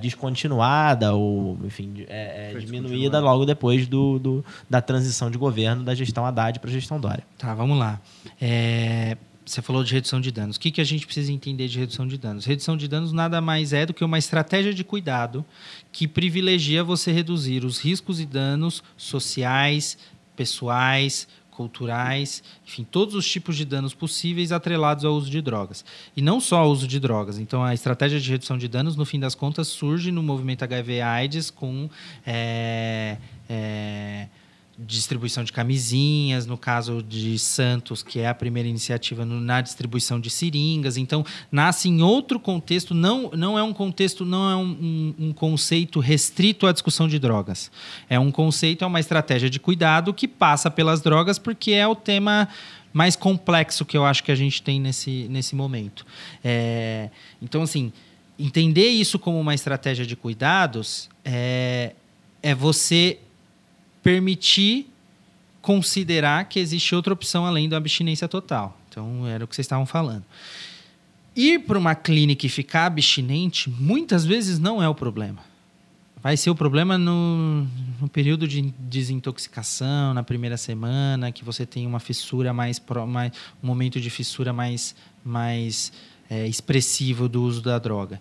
descontinuada ou, enfim, diminuída logo depois do, do, da transição de governo da gestão Haddad para a gestão Dória. Tá, vamos lá. É, você falou de redução de danos. O que, que a gente precisa entender de redução de danos? Redução de danos nada mais é do que uma estratégia de cuidado que privilegia você reduzir os riscos e danos sociais, pessoais, culturais, enfim, todos os tipos de danos possíveis atrelados ao uso de drogas. E não só ao uso de drogas. Então, a estratégia de redução de danos, no fim das contas, surge no movimento HIV-AIDS com. É, é, distribuição de camisinhas, no caso de Santos, que é a primeira iniciativa no, na distribuição de seringas. Então, nasce em outro contexto, não, não é um contexto, não é um, um, um, conceito restrito à discussão de drogas. É um conceito, é uma estratégia de cuidado que passa pelas drogas, porque é o tema mais complexo que eu acho que a gente tem nesse, nesse momento. É, então, assim, entender isso como uma estratégia de cuidados é, é você permitir considerar que existe outra opção além da abstinência total. Então, era o que vocês estavam falando. Ir para uma clínica e ficar abstinente, muitas vezes não é o problema. Vai ser o problema no, no período de desintoxicação, na primeira semana, que você tem uma fissura mais, mais um momento de fissura mais, mais é, expressivo do uso da droga.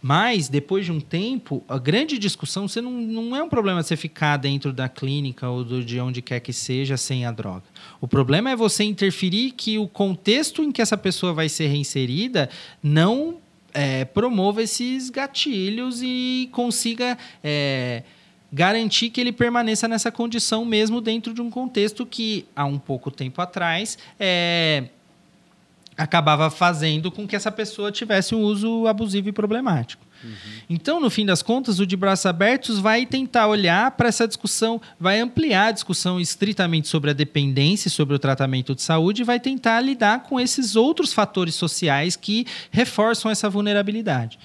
Mas, depois de um tempo, a grande discussão você não, não é um problema você ficar dentro da clínica ou do, de onde quer que seja sem a droga. O problema é você interferir que o contexto em que essa pessoa vai ser reinserida não é, promova esses gatilhos e consiga. É, garantir que ele permaneça nessa condição mesmo dentro de um contexto que há um pouco tempo atrás é, acabava fazendo com que essa pessoa tivesse um uso abusivo e problemático. Uhum. Então, no fim das contas, o de braços abertos vai tentar olhar para essa discussão, vai ampliar a discussão estritamente sobre a dependência, sobre o tratamento de saúde, e vai tentar lidar com esses outros fatores sociais que reforçam essa vulnerabilidade.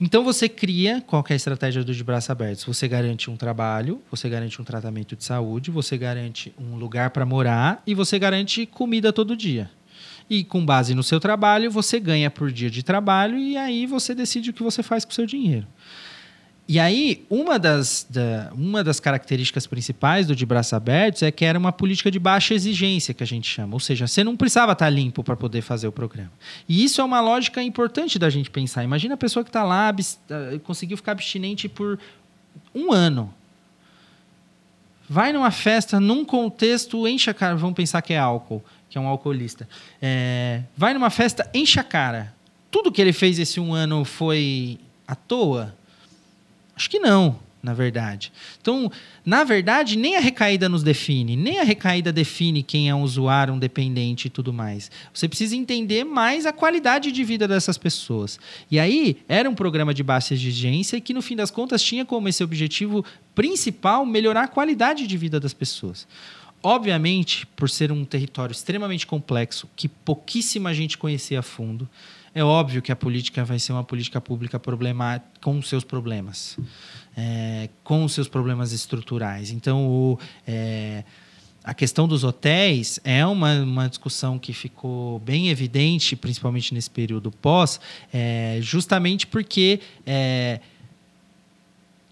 Então você cria qual é a estratégia do de braços abertos? Você garante um trabalho, você garante um tratamento de saúde, você garante um lugar para morar e você garante comida todo dia. E com base no seu trabalho, você ganha por dia de trabalho e aí você decide o que você faz com o seu dinheiro. E aí, uma das, da, uma das características principais do de braços abertos é que era uma política de baixa exigência, que a gente chama. Ou seja, você não precisava estar limpo para poder fazer o programa. E isso é uma lógica importante da gente pensar. Imagina a pessoa que está lá, ah, conseguiu ficar abstinente por um ano. Vai numa festa, num contexto, enche a cara, vamos pensar que é álcool que é um alcoolista, é, vai numa festa, enche a cara. Tudo que ele fez esse um ano foi à toa? Acho que não, na verdade. Então, na verdade, nem a recaída nos define, nem a recaída define quem é um usuário, um dependente e tudo mais. Você precisa entender mais a qualidade de vida dessas pessoas. E aí, era um programa de baixa exigência que, no fim das contas, tinha como esse objetivo principal melhorar a qualidade de vida das pessoas. Obviamente, por ser um território extremamente complexo, que pouquíssima gente conhecia a fundo, é óbvio que a política vai ser uma política pública problemática com seus problemas, é, com seus problemas estruturais. Então, o, é, a questão dos hotéis é uma, uma discussão que ficou bem evidente, principalmente nesse período pós, é, justamente porque é,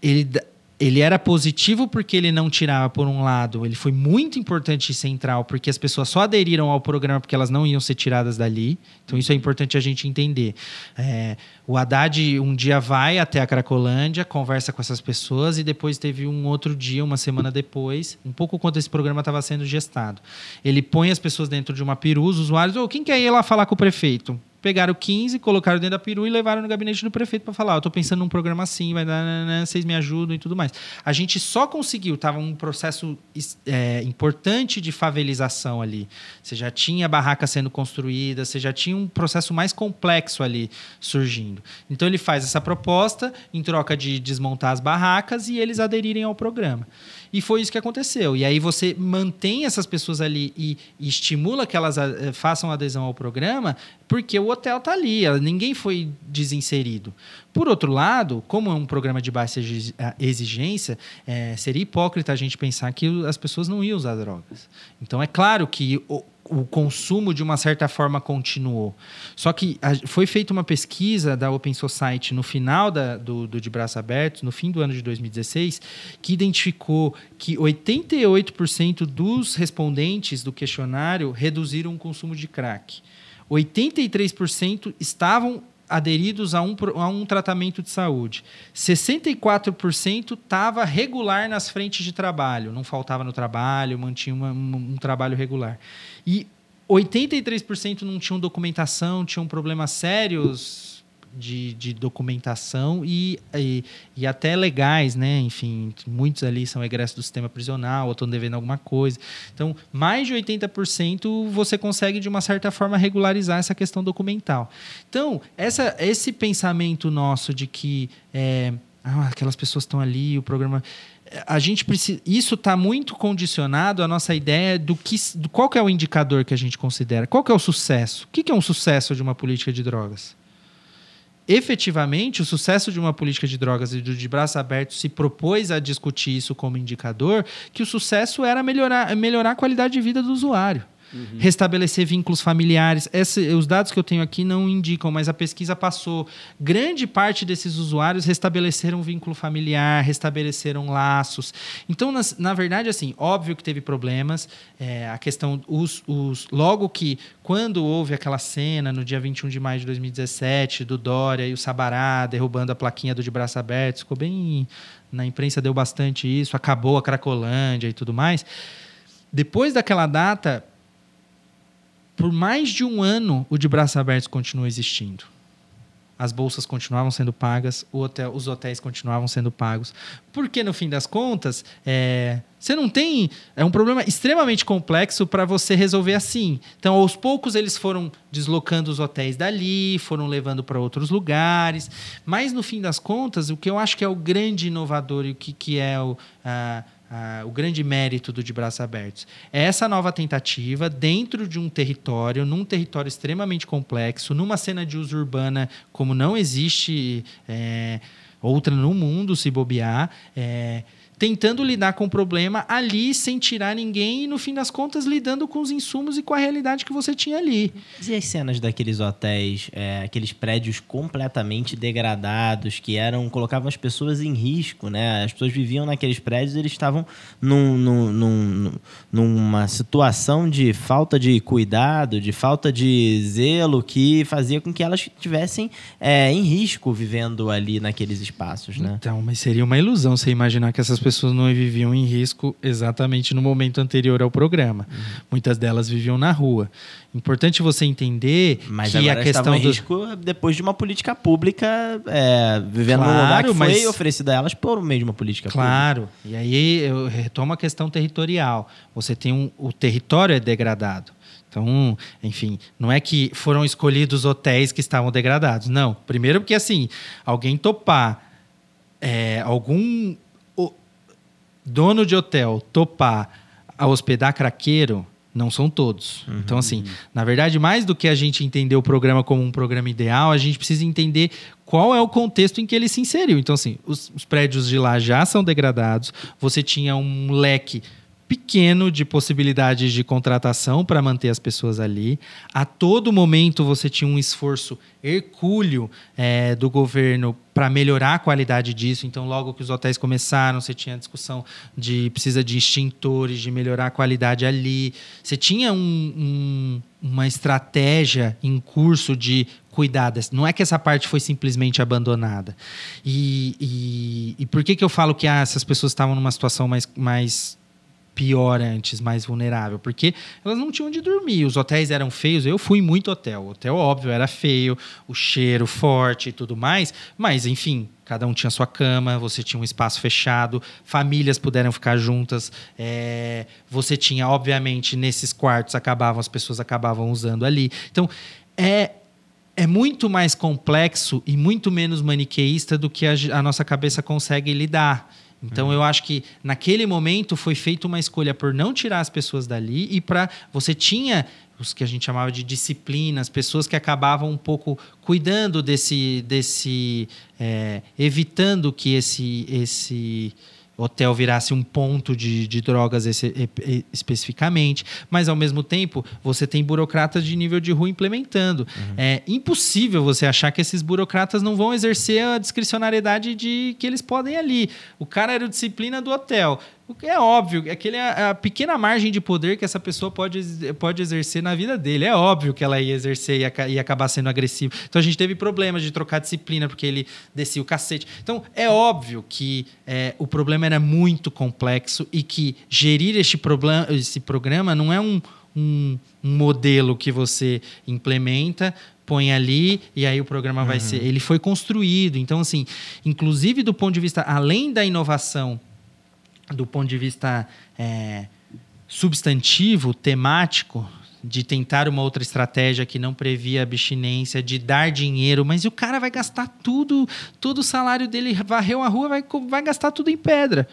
ele ele era positivo porque ele não tirava por um lado, ele foi muito importante e central porque as pessoas só aderiram ao programa porque elas não iam ser tiradas dali. Então isso é importante a gente entender. É, o Haddad um dia vai até a Cracolândia, conversa com essas pessoas e depois teve um outro dia, uma semana depois, um pouco quando esse programa estava sendo gestado. Ele põe as pessoas dentro de uma peru, os usuários, oh, quem quer ir lá falar com o prefeito? Pegaram 15, colocaram dentro da peru e levaram no gabinete do prefeito para falar: eu tô pensando num programa assim, vai dar, né, né, vocês me ajudam e tudo mais. A gente só conseguiu, tava um processo é, importante de favelização ali. Você já tinha barraca sendo construída, você já tinha um processo mais complexo ali surgindo. Então ele faz essa proposta em troca de desmontar as barracas e eles aderirem ao programa. E foi isso que aconteceu. E aí você mantém essas pessoas ali e, e estimula que elas a, eh, façam adesão ao programa, porque o hotel está ali, ninguém foi desinserido. Por outro lado, como é um programa de baixa exigência, é, seria hipócrita a gente pensar que as pessoas não iam usar drogas. Então é claro que o, consumo de uma certa forma continuou. Só que a, foi feita uma pesquisa da Open Society no final da, do, do De Braços Abertos, no fim do ano de 2016, que identificou que 88% dos respondentes do questionário reduziram o consumo de crack. 83% estavam aderidos a um, a um tratamento de saúde. 64% estava regular nas frentes de trabalho, não faltava no trabalho, mantinha uma, um, um trabalho regular. E 83% não tinham documentação, tinham problemas sérios de, de documentação e, e, e, até legais, né? Enfim, muitos ali são egressos do sistema prisional ou estão devendo alguma coisa. Então, mais de 80% você consegue, de uma certa forma, regularizar essa questão documental. Então, essa, esse pensamento nosso de que é, ah, aquelas pessoas estão ali, o programa a gente precisa. Isso está muito condicionado à nossa ideia do que. Do, qual que é o indicador que a gente considera? Qual que é o sucesso? O que, que é um sucesso de uma política de drogas? Efetivamente o sucesso de uma política de drogas e de braço aberto se propôs a discutir isso como indicador, que o sucesso era melhorar, melhorar a qualidade de vida do usuário. Uhum. Restabelecer vínculos familiares. Esse, os dados que eu tenho aqui não indicam, mas a pesquisa passou. Grande parte desses usuários restabeleceram vínculo familiar, restabeleceram laços. Então, na, na verdade, assim, óbvio que teve problemas. É, a questão, os, os, logo que, quando houve aquela cena, no dia 21 de maio de 2017, do Dória e o Sabará derrubando a plaquinha do de braço aberto, ficou bem. Na imprensa deu bastante isso, acabou a Cracolândia e tudo mais. Depois daquela data, por mais de um ano, o de braços abertos continua existindo. As bolsas continuavam sendo pagas, hotel, os hotéis continuavam sendo pagos. Porque, no fim das contas, é, você não tem. É um problema extremamente complexo para você resolver assim. Então, aos poucos, eles foram deslocando os hotéis dali, foram levando para outros lugares. Mas, no fim das contas, o que eu acho que é o grande inovador e o que, que é o. Uh, o grande mérito do De Braços Abertos. É essa nova tentativa dentro de um território, num território extremamente complexo, numa cena de uso urbana como não existe é, outra no mundo, se bobear. É, tentando lidar com o problema ali sem tirar ninguém e no fim das contas lidando com os insumos e com a realidade que você tinha ali. E as cenas daqueles hotéis, é, aqueles prédios completamente degradados que eram colocavam as pessoas em risco, né? As pessoas viviam naqueles prédios, eles estavam num, num, num, numa situação de falta de cuidado, de falta de zelo que fazia com que elas estivessem é, em risco vivendo ali naqueles espaços, né? Então, mas seria uma ilusão você imaginar que essas pessoas não viviam em risco exatamente no momento anterior ao programa. Uhum. Muitas delas viviam na rua. Importante você entender mas que a questão em do... risco depois de uma política pública é, vivendo claro, num lugar que foi mas... oferecida a elas por meio de uma política claro. pública. Claro. E aí eu retomo a questão territorial. Você tem um, o território é degradado. Então, enfim, não é que foram escolhidos hotéis que estavam degradados. Não. Primeiro porque assim, alguém topar é, algum dono de hotel topar a hospedar craqueiro, não são todos. Uhum. Então, assim, na verdade, mais do que a gente entender o programa como um programa ideal, a gente precisa entender qual é o contexto em que ele se inseriu. Então, assim, os, os prédios de lá já são degradados, você tinha um leque pequeno de possibilidades de contratação para manter as pessoas ali. A todo momento você tinha um esforço hercúleo é, do governo para melhorar a qualidade disso. Então, logo que os hotéis começaram, você tinha a discussão de precisa de extintores, de melhorar a qualidade ali. Você tinha um, um, uma estratégia em curso de cuidadas. Não é que essa parte foi simplesmente abandonada. E, e, e por que, que eu falo que ah, essas pessoas estavam numa situação mais, mais pior antes, mais vulnerável, porque elas não tinham onde dormir, os hotéis eram feios, eu fui muito hotel, o hotel óbvio era feio, o cheiro forte e tudo mais, mas enfim, cada um tinha sua cama, você tinha um espaço fechado, famílias puderam ficar juntas, é, você tinha, obviamente, nesses quartos acabavam, as pessoas acabavam usando ali. Então, é, é muito mais complexo e muito menos maniqueísta do que a, a nossa cabeça consegue lidar. Então, uhum. eu acho que naquele momento foi feita uma escolha por não tirar as pessoas dali e para. Você tinha os que a gente chamava de disciplinas, pessoas que acabavam um pouco cuidando desse, desse é, evitando que esse, esse hotel virasse um ponto de, de drogas esse, especificamente, mas ao mesmo tempo você tem burocratas de nível de rua implementando. Uhum. É impossível você achar que esses burocratas não vão exercer a discricionariedade de que eles podem ali. O cara era disciplina do hotel. O que é óbvio, aquele é a pequena margem de poder que essa pessoa pode, pode exercer na vida dele. É óbvio que ela ia exercer e ia acabar sendo agressiva. Então a gente teve problemas de trocar disciplina porque ele descia o cacete. Então é óbvio que é, o problema era muito complexo e que gerir este problema, esse programa não é um, um, um modelo que você implementa põe ali e aí o programa uhum. vai ser. Ele foi construído. Então, assim, inclusive do ponto de vista, além da inovação do ponto de vista é, substantivo, temático, de tentar uma outra estratégia que não previa abstinência, de dar dinheiro, mas o cara vai gastar tudo, todo o salário dele, varreu a rua, vai, vai gastar tudo em pedra.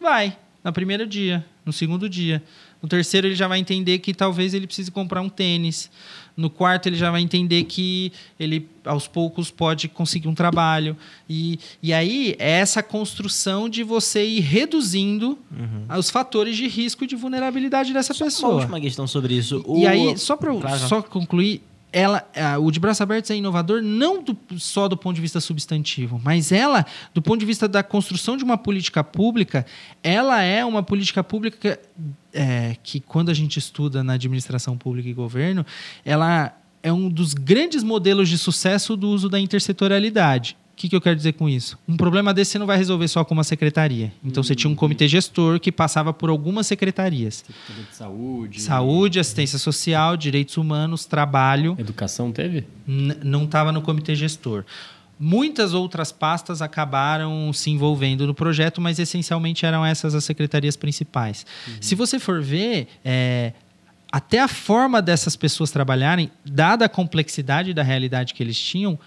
Vai, no primeiro dia, no segundo dia. No terceiro, ele já vai entender que talvez ele precise comprar um tênis. No quarto, ele já vai entender que ele, aos poucos, pode conseguir um trabalho. E, e aí, é essa construção de você ir reduzindo uhum. os fatores de risco e de vulnerabilidade dessa só pessoa. Uma última questão sobre isso. O... E aí, só para claro. só concluir, ela, o de braços abertos é inovador não do, só do ponto de vista substantivo, mas ela, do ponto de vista da construção de uma política pública, ela é uma política pública é, que, quando a gente estuda na administração pública e governo, ela é um dos grandes modelos de sucesso do uso da intersetorialidade que, que eu quero dizer com isso? Um problema desse você não vai resolver só com uma secretaria. Então, você tinha um comitê gestor que passava por algumas secretarias. De saúde. Saúde, assistência social, direitos humanos, trabalho. Educação teve? N não estava no comitê gestor. Muitas outras pastas acabaram se envolvendo no projeto, mas essencialmente eram essas as secretarias principais. Uhum. Se você for ver, é, até a forma dessas pessoas trabalharem, dada a complexidade da realidade que eles tinham,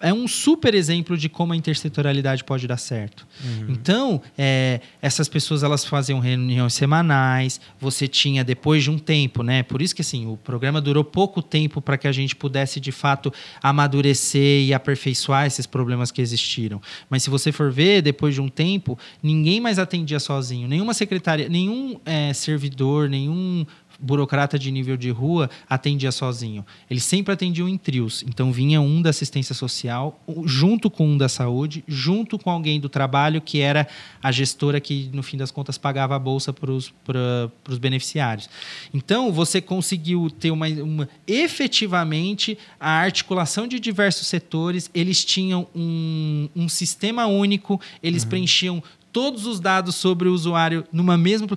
é um super exemplo de como a intersetorialidade pode dar certo. Uhum. Então, é, essas pessoas elas faziam reuniões semanais, você tinha depois de um tempo, né? Por isso que assim, o programa durou pouco tempo para que a gente pudesse de fato amadurecer e aperfeiçoar esses problemas que existiram. Mas se você for ver, depois de um tempo, ninguém mais atendia sozinho, nenhuma secretária, nenhum é, servidor, nenhum burocrata de nível de rua atendia sozinho. Eles sempre atendiam em trios. Então vinha um da assistência social, junto com um da saúde, junto com alguém do trabalho, que era a gestora que, no fim das contas, pagava a bolsa para os beneficiários. Então, você conseguiu ter uma, uma, efetivamente a articulação de diversos setores, eles tinham um, um sistema único, eles uhum. preenchiam todos os dados sobre o usuário numa mesma.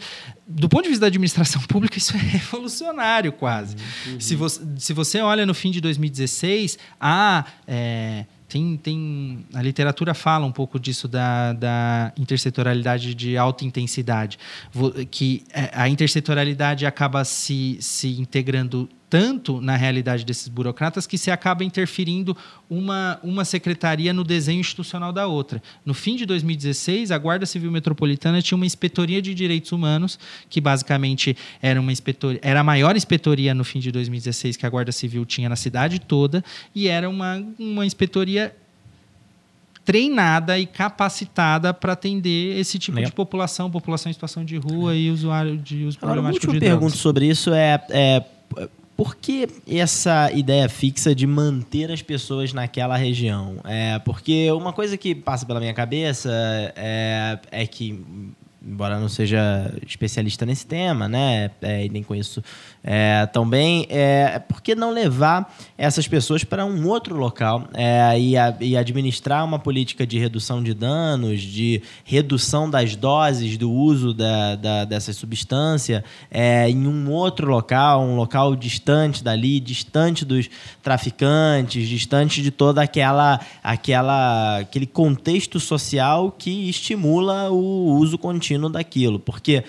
Do ponto de vista da administração *laughs* pública, isso é revolucionário quase. Uhum. Se, você, se você olha no fim de 2016, a. É, tem, tem, a literatura fala um pouco disso da, da intersetorialidade de alta intensidade, que é, a intersetorialidade acaba se, se integrando tanto na realidade desses burocratas que se acaba interferindo uma, uma secretaria no desenho institucional da outra. No fim de 2016, a Guarda Civil Metropolitana tinha uma inspetoria de direitos humanos, que basicamente era uma inspetoria, era a maior inspetoria no fim de 2016 que a Guarda Civil tinha na cidade toda, e era uma, uma inspetoria treinada e capacitada para atender esse tipo Legal. de população, população em situação de rua e usuário de uso problemático de drogas. pergunta sobre isso é, é por que essa ideia fixa de manter as pessoas naquela região? É, porque uma coisa que passa pela minha cabeça é, é que embora não seja especialista nesse tema, né, é, nem conheço é, tão bem, é, por que não levar essas pessoas para um outro local é, e, a, e, administrar uma política de redução de danos, de redução das doses do uso da, da, dessa substância é, em um outro local, um local distante dali, distante dos traficantes, distante de toda aquela, aquela aquele contexto social que estimula o uso contínuo daquilo. Porque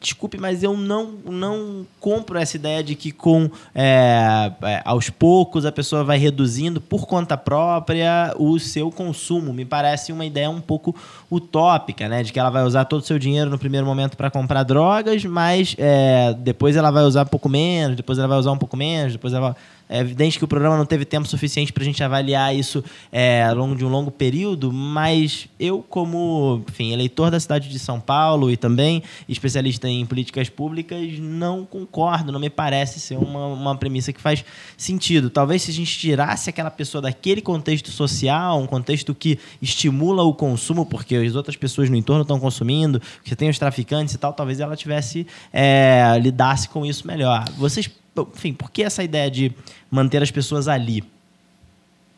desculpe, mas eu não, não compro essa ideia de que com é, é, aos poucos a pessoa vai reduzindo por conta própria o seu consumo. Me parece uma ideia um pouco utópica, né? De que ela vai usar todo o seu dinheiro no primeiro momento para comprar drogas, mas é, depois ela vai usar um pouco menos, depois ela vai usar um pouco menos, depois ela vai é evidente que o programa não teve tempo suficiente para a gente avaliar isso é, ao longo de um longo período, mas eu, como enfim, eleitor da cidade de São Paulo e também especialista em políticas públicas, não concordo, não me parece ser uma, uma premissa que faz sentido. Talvez se a gente tirasse aquela pessoa daquele contexto social, um contexto que estimula o consumo, porque as outras pessoas no entorno estão consumindo, que tem os traficantes e tal, talvez ela tivesse é, lidasse com isso melhor. Vocês enfim, por que essa ideia de manter as pessoas ali?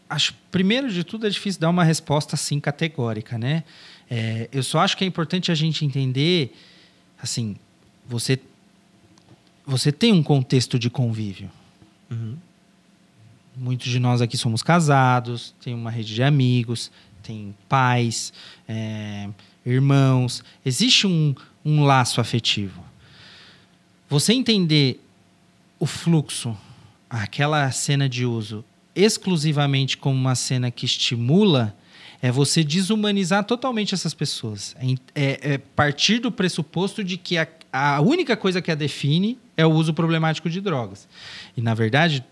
Acho, primeiro de tudo, é difícil dar uma resposta assim categórica, né? É, eu só acho que é importante a gente entender, assim, você, você tem um contexto de convívio. Uhum. Muitos de nós aqui somos casados, tem uma rede de amigos, tem pais, é, irmãos. Existe um, um laço afetivo. Você entender o fluxo, aquela cena de uso, exclusivamente como uma cena que estimula, é você desumanizar totalmente essas pessoas. É, é, é partir do pressuposto de que a, a única coisa que a define é o uso problemático de drogas. E, na verdade,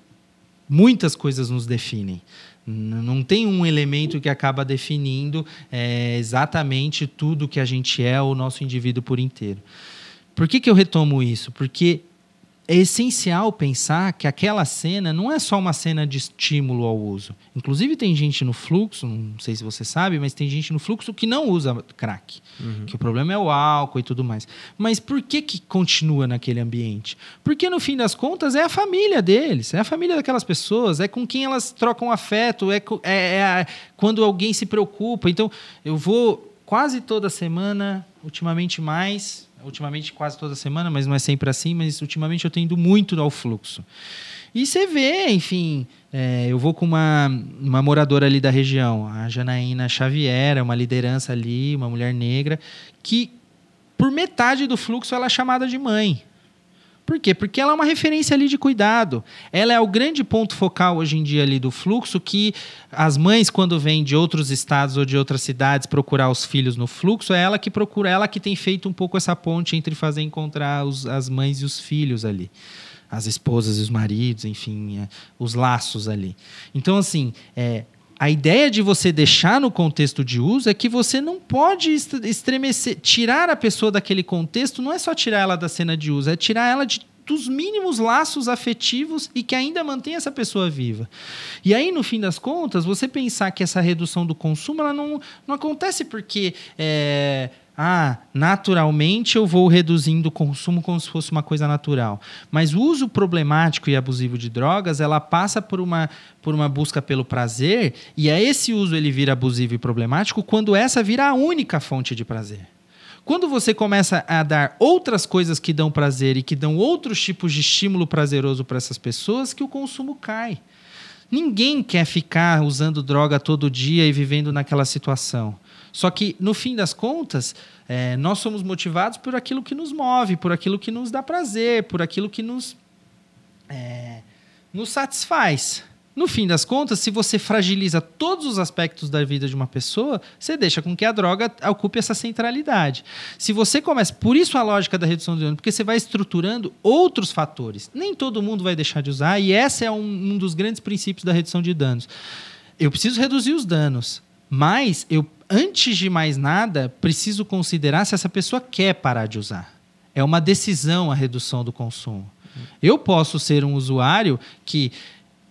muitas coisas nos definem. Não tem um elemento que acaba definindo é, exatamente tudo que a gente é, o nosso indivíduo por inteiro. Por que, que eu retomo isso? Porque é essencial pensar que aquela cena não é só uma cena de estímulo ao uso. Inclusive, tem gente no fluxo, não sei se você sabe, mas tem gente no fluxo que não usa crack. Uhum. Que o problema é o álcool e tudo mais. Mas por que, que continua naquele ambiente? Porque, no fim das contas, é a família deles, é a família daquelas pessoas, é com quem elas trocam afeto, é, é, é quando alguém se preocupa. Então, eu vou quase toda semana, ultimamente mais, ultimamente quase toda semana, mas não é sempre assim, mas ultimamente eu tenho ido muito ao fluxo. E você vê, enfim, é, eu vou com uma, uma moradora ali da região, a Janaína Xavier, é uma liderança ali, uma mulher negra, que por metade do fluxo ela é chamada de mãe. Por quê? Porque ela é uma referência ali de cuidado. Ela é o grande ponto focal hoje em dia ali do fluxo que as mães, quando vêm de outros estados ou de outras cidades procurar os filhos no fluxo, é ela que procura, ela que tem feito um pouco essa ponte entre fazer encontrar os, as mães e os filhos ali. As esposas e os maridos, enfim, é, os laços ali. Então, assim, é, a ideia de você deixar no contexto de uso é que você não pode estremecer, tirar a pessoa daquele contexto, não é só tirar ela da cena de uso, é tirar ela de, dos mínimos laços afetivos e que ainda mantém essa pessoa viva. E aí, no fim das contas, você pensar que essa redução do consumo ela não, não acontece porque. É, ah, naturalmente eu vou reduzindo o consumo como se fosse uma coisa natural. Mas o uso problemático e abusivo de drogas, ela passa por uma, por uma busca pelo prazer, e é esse uso ele vira abusivo e problemático quando essa vira a única fonte de prazer. Quando você começa a dar outras coisas que dão prazer e que dão outros tipos de estímulo prazeroso para essas pessoas, que o consumo cai. Ninguém quer ficar usando droga todo dia e vivendo naquela situação. Só que, no fim das contas, é, nós somos motivados por aquilo que nos move, por aquilo que nos dá prazer, por aquilo que nos, é, nos satisfaz. No fim das contas, se você fragiliza todos os aspectos da vida de uma pessoa, você deixa com que a droga ocupe essa centralidade. Se você começa, por isso a lógica da redução de danos, porque você vai estruturando outros fatores. Nem todo mundo vai deixar de usar, e esse é um, um dos grandes princípios da redução de danos. Eu preciso reduzir os danos, mas eu antes de mais nada, preciso considerar se essa pessoa quer parar de usar. É uma decisão a redução do consumo. Eu posso ser um usuário que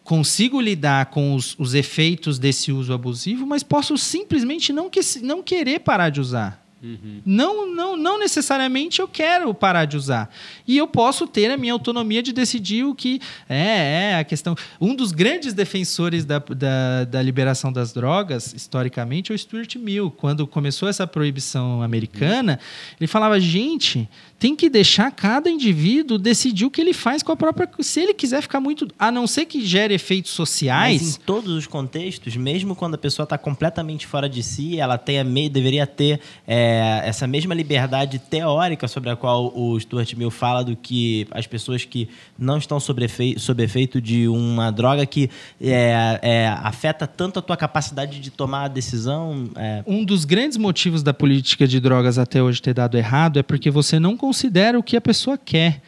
consigo lidar com os, os efeitos desse uso abusivo, mas posso simplesmente não, que, não querer parar de usar. Uhum. Não, não, não necessariamente eu quero parar de usar. E eu posso ter a minha autonomia de decidir o que é, é a questão. Um dos grandes defensores da, da, da liberação das drogas, historicamente, é o Stuart Mill. Quando começou essa proibição americana, ele falava: gente, tem que deixar cada indivíduo decidir o que ele faz com a própria. Se ele quiser ficar muito. A não ser que gere efeitos sociais. Mas em todos os contextos, mesmo quando a pessoa está completamente fora de si, ela tem me... deveria ter é, essa mesma liberdade teórica sobre a qual o Stuart Mill fala do que as pessoas que não estão sob efeito de uma droga que é, é, afeta tanto a tua capacidade de tomar a decisão. É. Um dos grandes motivos da política de drogas até hoje ter dado errado é porque você não considera o que a pessoa quer.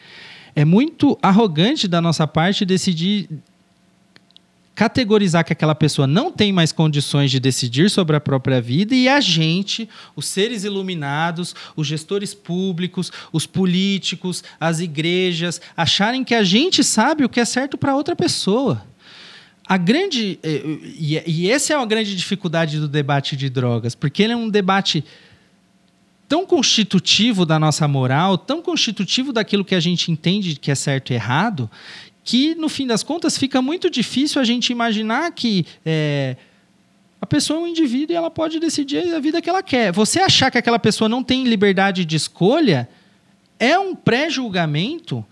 É muito arrogante da nossa parte decidir categorizar que aquela pessoa não tem mais condições de decidir sobre a própria vida e a gente, os seres iluminados, os gestores públicos, os políticos, as igrejas, acharem que a gente sabe o que é certo para outra pessoa. A grande eh, e, e essa é uma grande dificuldade do debate de drogas, porque ele é um debate tão constitutivo da nossa moral, tão constitutivo daquilo que a gente entende que é certo e errado, que no fim das contas fica muito difícil a gente imaginar que é, a pessoa é um indivíduo e ela pode decidir a vida que ela quer. Você achar que aquela pessoa não tem liberdade de escolha é um pré-julgamento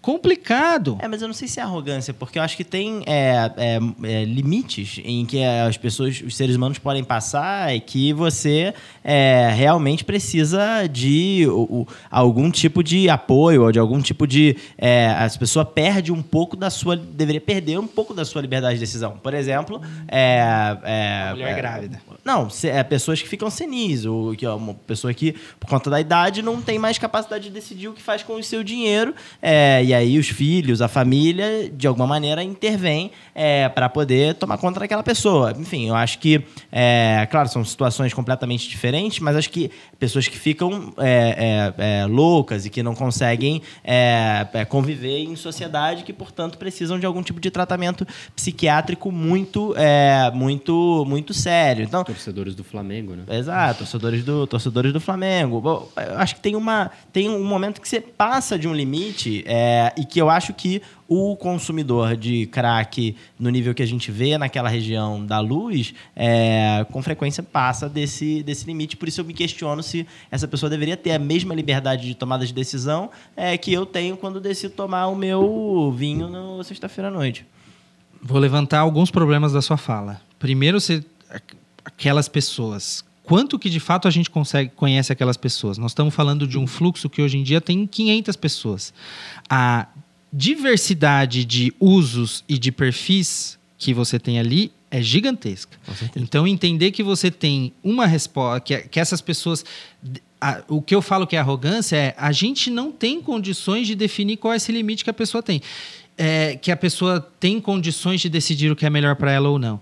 complicado. É, mas eu não sei se é arrogância, porque eu acho que tem é, é, é, limites em que as pessoas, os seres humanos podem passar e que você é, realmente precisa de o, algum tipo de apoio ou de algum tipo de é, as pessoa perde um pouco da sua deveria perder um pouco da sua liberdade de decisão. Por exemplo, é, é mulher grávida. Não, é pessoas que ficam senis, ou que é uma pessoa que por conta da idade não tem mais capacidade de decidir o que faz com o seu dinheiro. É, e aí os filhos, a família, de alguma maneira, intervém é, para poder tomar conta daquela pessoa. Enfim, eu acho que, é, claro, são situações completamente diferentes, mas acho que pessoas que ficam é, é, é loucas e que não conseguem é, conviver em sociedade, que, portanto, precisam de algum tipo de tratamento psiquiátrico muito, muito, muito sério. Então, torcedores do Flamengo, né? Exato, torcedores do, torcedores do Flamengo. Bom, eu acho que tem, uma, tem um momento que você passa de um limite é, e que eu acho que o consumidor de crack, no nível que a gente vê naquela região da luz, é, com frequência passa desse, desse limite. Por isso eu me questiono se essa pessoa deveria ter a mesma liberdade de tomada de decisão é, que eu tenho quando decido tomar o meu vinho na sexta-feira à noite. Vou levantar alguns problemas da sua fala. Primeiro, você, aquelas pessoas quanto que de fato a gente consegue conhece aquelas pessoas. Nós estamos falando de um fluxo que hoje em dia tem 500 pessoas. A diversidade de usos e de perfis que você tem ali é gigantesca. Então, entender que você tem uma resposta, que, que essas pessoas. A, o que eu falo que é arrogância é a gente não tem condições de definir qual é esse limite que a pessoa tem. É, que a pessoa tem condições de decidir o que é melhor para ela ou não.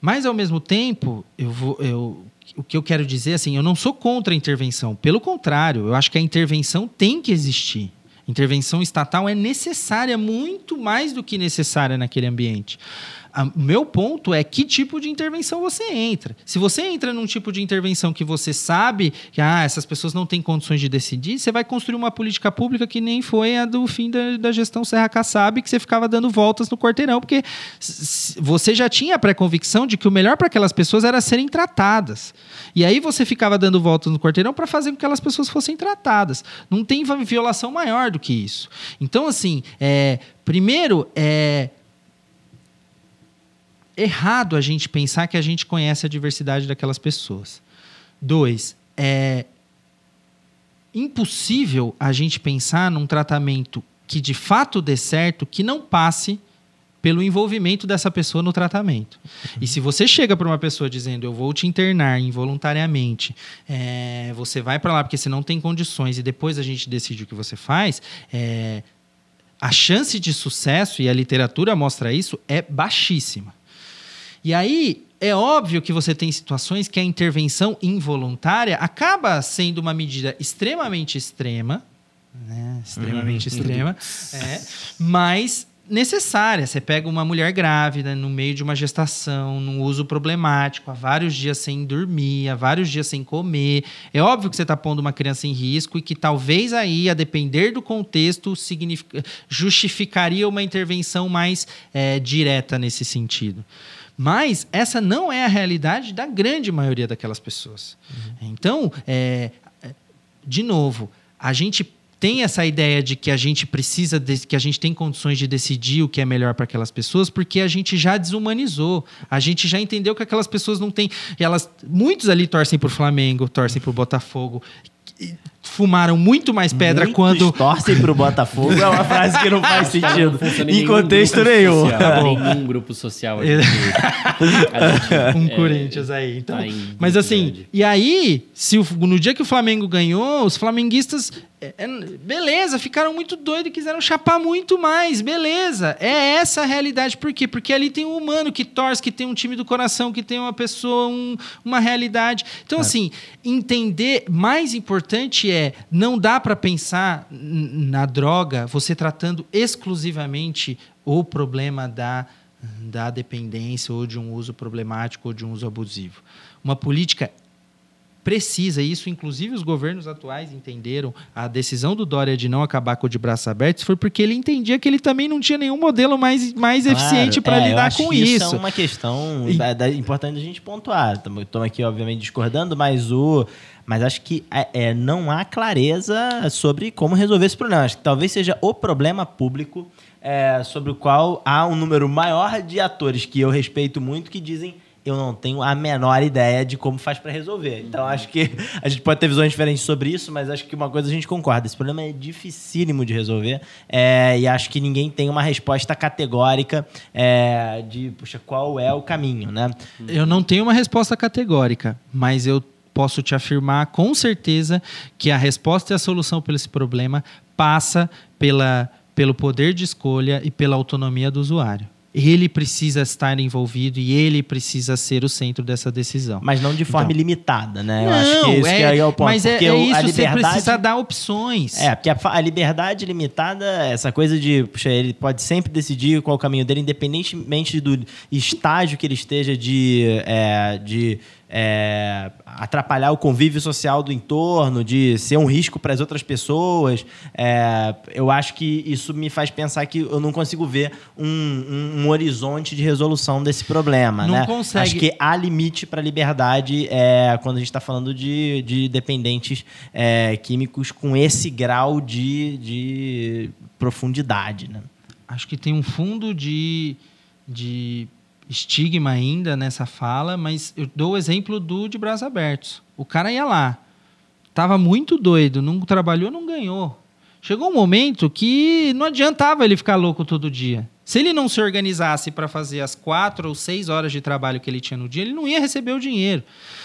Mas, ao mesmo tempo, eu vou, eu, o que eu quero dizer assim, eu não sou contra a intervenção. Pelo contrário, eu acho que a intervenção tem que existir. Intervenção estatal é necessária, muito mais do que necessária naquele ambiente. O meu ponto é que tipo de intervenção você entra. Se você entra num tipo de intervenção que você sabe que ah, essas pessoas não têm condições de decidir, você vai construir uma política pública que nem foi a do fim da, da gestão Serra Kassab, que você ficava dando voltas no quarteirão, porque você já tinha a pré-convicção de que o melhor para aquelas pessoas era serem tratadas. E aí você ficava dando voltas no quarteirão para fazer com que aquelas pessoas fossem tratadas. Não tem violação maior do que isso. Então, assim, é, primeiro, é, errado a gente pensar que a gente conhece a diversidade daquelas pessoas. Dois, é impossível a gente pensar num tratamento que de fato dê certo, que não passe pelo envolvimento dessa pessoa no tratamento. Uhum. E se você chega para uma pessoa dizendo eu vou te internar involuntariamente, é, você vai para lá porque você não tem condições e depois a gente decide o que você faz, é, a chance de sucesso, e a literatura mostra isso, é baixíssima. E aí, é óbvio que você tem situações que a intervenção involuntária acaba sendo uma medida extremamente extrema, né? extremamente uhum. extrema, *laughs* é, mas necessária. Você pega uma mulher grávida no meio de uma gestação, num uso problemático, há vários dias sem dormir, há vários dias sem comer. É óbvio que você está pondo uma criança em risco e que talvez aí, a depender do contexto, justificaria uma intervenção mais é, direta nesse sentido. Mas essa não é a realidade da grande maioria daquelas pessoas. Uhum. Então, é, de novo, a gente tem essa ideia de que a gente precisa, de, que a gente tem condições de decidir o que é melhor para aquelas pessoas, porque a gente já desumanizou. A gente já entendeu que aquelas pessoas não têm. Elas, muitos ali torcem por Flamengo, torcem por Botafogo fumaram muito mais pedra Muitos quando. torcem pro Botafogo é uma frase que não *laughs* faz sentido. Não em contexto nenhum. Social, tá nenhum grupo social. *laughs* A gente, a gente, um é, Corinthians aí. Então, tá mas assim, grande. e aí, se o, no dia que o Flamengo ganhou, os flamenguistas é, é, beleza, ficaram muito doidos e quiseram chapar muito mais. Beleza. É essa a realidade. Por quê? Porque ali tem um humano que torce, que tem um time do coração, que tem uma pessoa, um, uma realidade. Então, é. assim, entender, mais importante é, não dá para pensar na droga você tratando exclusivamente o problema da, da dependência ou de um uso problemático ou de um uso abusivo. Uma política precisa, isso inclusive os governos atuais entenderam, a decisão do Dória de não acabar com o de braços abertos foi porque ele entendia que ele também não tinha nenhum modelo mais, mais claro, eficiente para é, lidar com isso. Isso é uma questão e... da, da, importante a gente pontuar. Estamos aqui, obviamente, discordando, mas o. Mas acho que é, é, não há clareza sobre como resolver esse problema. Acho que talvez seja o problema público é, sobre o qual há um número maior de atores que eu respeito muito que dizem eu não tenho a menor ideia de como faz para resolver. Então acho que a gente pode ter visões diferentes sobre isso, mas acho que uma coisa a gente concorda: esse problema é dificílimo de resolver é, e acho que ninguém tem uma resposta categórica é, de, puxa, qual é o caminho, né? Eu não tenho uma resposta categórica, mas eu posso te afirmar com certeza que a resposta e a solução para esse problema passa pela, pelo poder de escolha e pela autonomia do usuário ele precisa estar envolvido e ele precisa ser o centro dessa decisão. Mas não de forma então, ilimitada, né? Eu não, acho que esse é, que é o ponto. Mas é, porque é isso, a liberdade, você precisa dar opções. É, porque a, a, liberdade limitada, essa coisa de, puxa, ele pode sempre decidir qual o caminho dele, independentemente do estágio que ele esteja de, é, de é, atrapalhar o convívio social do entorno, de ser um risco para as outras pessoas. É, eu acho que isso me faz pensar que eu não consigo ver um, um, um horizonte de resolução desse problema. Não né? consegue. Acho que há limite para a liberdade é, quando a gente está falando de, de dependentes é, químicos com esse grau de, de profundidade. Né? Acho que tem um fundo de, de estigma ainda nessa fala, mas eu dou o exemplo do de braços abertos. O cara ia lá, tava muito doido, não trabalhou, não ganhou. Chegou um momento que não adiantava ele ficar louco todo dia. Se ele não se organizasse para fazer as quatro ou seis horas de trabalho que ele tinha no dia, ele não ia receber o dinheiro.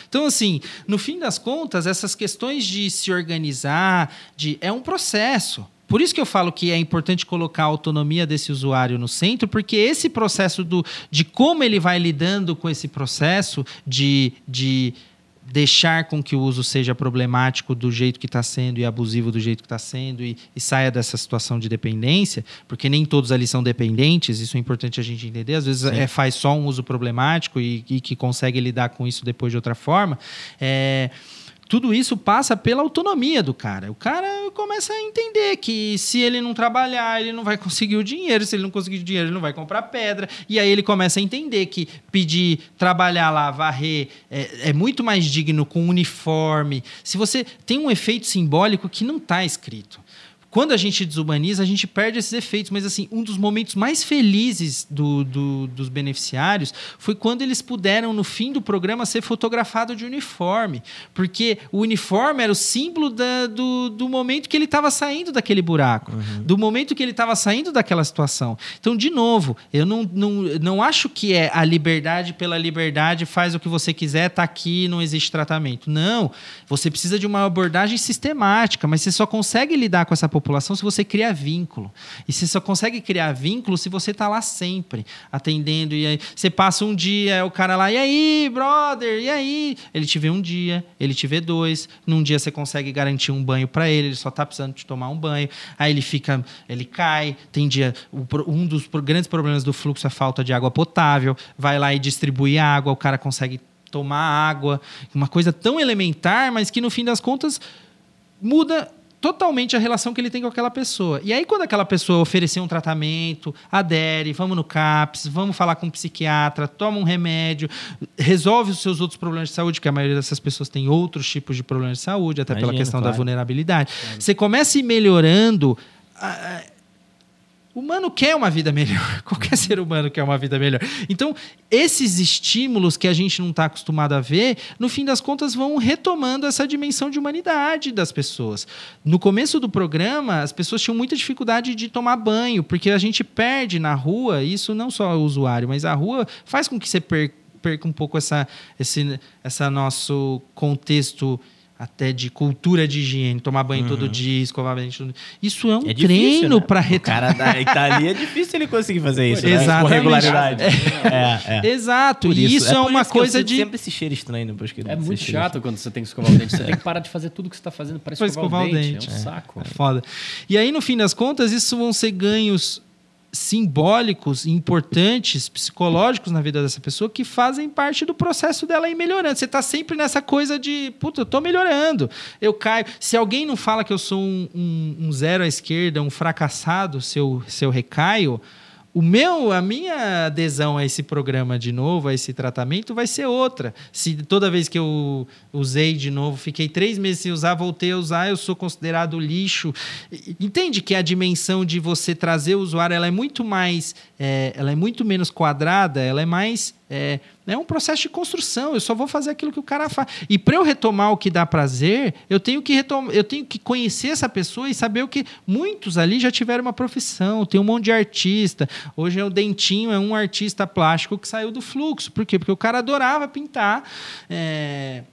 Então, assim, no fim das contas, essas questões de se organizar, de é um processo. Por isso que eu falo que é importante colocar a autonomia desse usuário no centro, porque esse processo do, de como ele vai lidando com esse processo de, de deixar com que o uso seja problemático do jeito que está sendo e abusivo do jeito que está sendo e, e, saia dessa situação de dependência, porque nem todos ali são dependentes, isso é importante a gente entender. Às vezes é, faz só um uso problemático e, e, que consegue lidar com isso depois de outra forma. É, tudo isso passa pela autonomia do cara. O cara começa a entender que se ele não trabalhar, ele não vai conseguir o dinheiro. Se ele não conseguir o dinheiro, ele não vai comprar pedra. E aí ele começa a entender que pedir, trabalhar lá, varrer, é, é muito mais digno com uniforme. Se você tem um efeito simbólico que não está escrito quando a gente desumaniza, a gente perde esses efeitos. Mas, assim, um dos momentos mais felizes do, do, dos beneficiários foi quando eles puderam, no fim do programa, ser fotografado de uniforme. Porque o uniforme era o símbolo da, do, do momento que ele estava saindo daquele buraco, uhum. do momento que ele estava saindo daquela situação. Então, de novo, eu não, não, não acho que é a liberdade pela liberdade, faz o que você quiser, está aqui, não existe tratamento. Não. Você precisa de uma abordagem sistemática, mas você só consegue lidar com essa população população se você cria vínculo. E você só consegue criar vínculo se você está lá sempre, atendendo. E aí você passa um dia, o cara lá, e aí, brother, e aí? Ele te vê um dia, ele te vê dois. Num dia você consegue garantir um banho para ele, ele só está precisando de tomar um banho. Aí ele fica, ele cai. Tem dia, um dos grandes problemas do fluxo é a falta de água potável. Vai lá e distribui água, o cara consegue tomar água, uma coisa tão elementar, mas que no fim das contas muda totalmente a relação que ele tem com aquela pessoa. E aí, quando aquela pessoa oferecer um tratamento, adere, vamos no CAPS, vamos falar com um psiquiatra, toma um remédio, resolve os seus outros problemas de saúde, que a maioria dessas pessoas tem outros tipos de problemas de saúde, até pela questão claro. da vulnerabilidade. Claro. Você começa a ir melhorando. O humano quer uma vida melhor. *laughs* Qualquer ser humano quer uma vida melhor. Então, esses estímulos que a gente não está acostumado a ver, no fim das contas, vão retomando essa dimensão de humanidade das pessoas. No começo do programa, as pessoas tinham muita dificuldade de tomar banho, porque a gente perde na rua, isso não só o usuário, mas a rua faz com que você perca um pouco essa, esse essa nosso contexto até de cultura de higiene, tomar banho uhum. todo dia, escovar dente todo Isso é um é treino né? para retomar. O cara da Itália é difícil ele conseguir fazer isso, né? Com regularidade. É. É, Exato. E isso, isso, é, uma coisa de sempre esse cheiro estranho depois que É muito chato quando você tem que escovar o dente, você tem que parar de fazer tudo que você está fazendo para escovar, escovar, o dente. dente. É um saco. É foda. E aí no fim das contas, isso vão ser ganhos simbólicos, importantes, psicológicos na vida dessa pessoa que fazem parte do processo dela ir melhorando. Você está sempre nessa coisa de, puta, eu tô melhorando, eu caio. Se alguém não fala que eu sou um, um, um zero à esquerda, um fracassado, se eu, se eu recaio, o meu, a minha adesão a esse programa de novo, a esse tratamento, vai ser outra. Se toda vez que eu usei de novo, fiquei três meses sem usar, voltei a usar, eu sou considerado lixo. Entende que a dimensão de você trazer o usuário, ela é muito mais, é, ela é muito menos quadrada, ela é mais é, é um processo de construção. Eu só vou fazer aquilo que o cara faz. E para eu retomar o que dá prazer, eu tenho que retomar, eu tenho que conhecer essa pessoa e saber o que muitos ali já tiveram uma profissão. Tem um monte de artista. Hoje é o Dentinho, é um artista plástico que saiu do fluxo. Por quê? Porque o cara adorava pintar. É...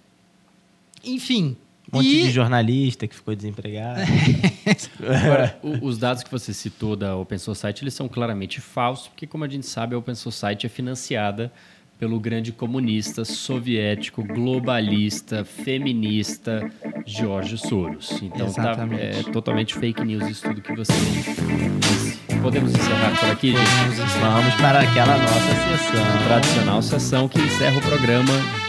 Enfim, um monte e... de jornalista que ficou desempregado. *laughs* Agora, *laughs* os dados que você citou da Open Society, eles são claramente falsos, porque, como a gente sabe, a Open Society é financiada pelo grande comunista soviético, globalista, feminista Jorge Soros. Então tá, é totalmente fake news isso tudo que você disse. Podemos encerrar por aqui, gente? Vamos para aquela nossa sessão. Tradicional sessão que encerra o programa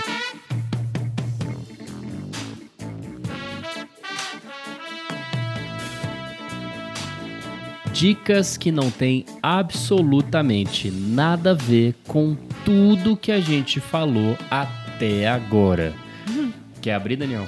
dicas que não tem absolutamente nada a ver com tudo que a gente falou até agora. Quer abrir, Daniel?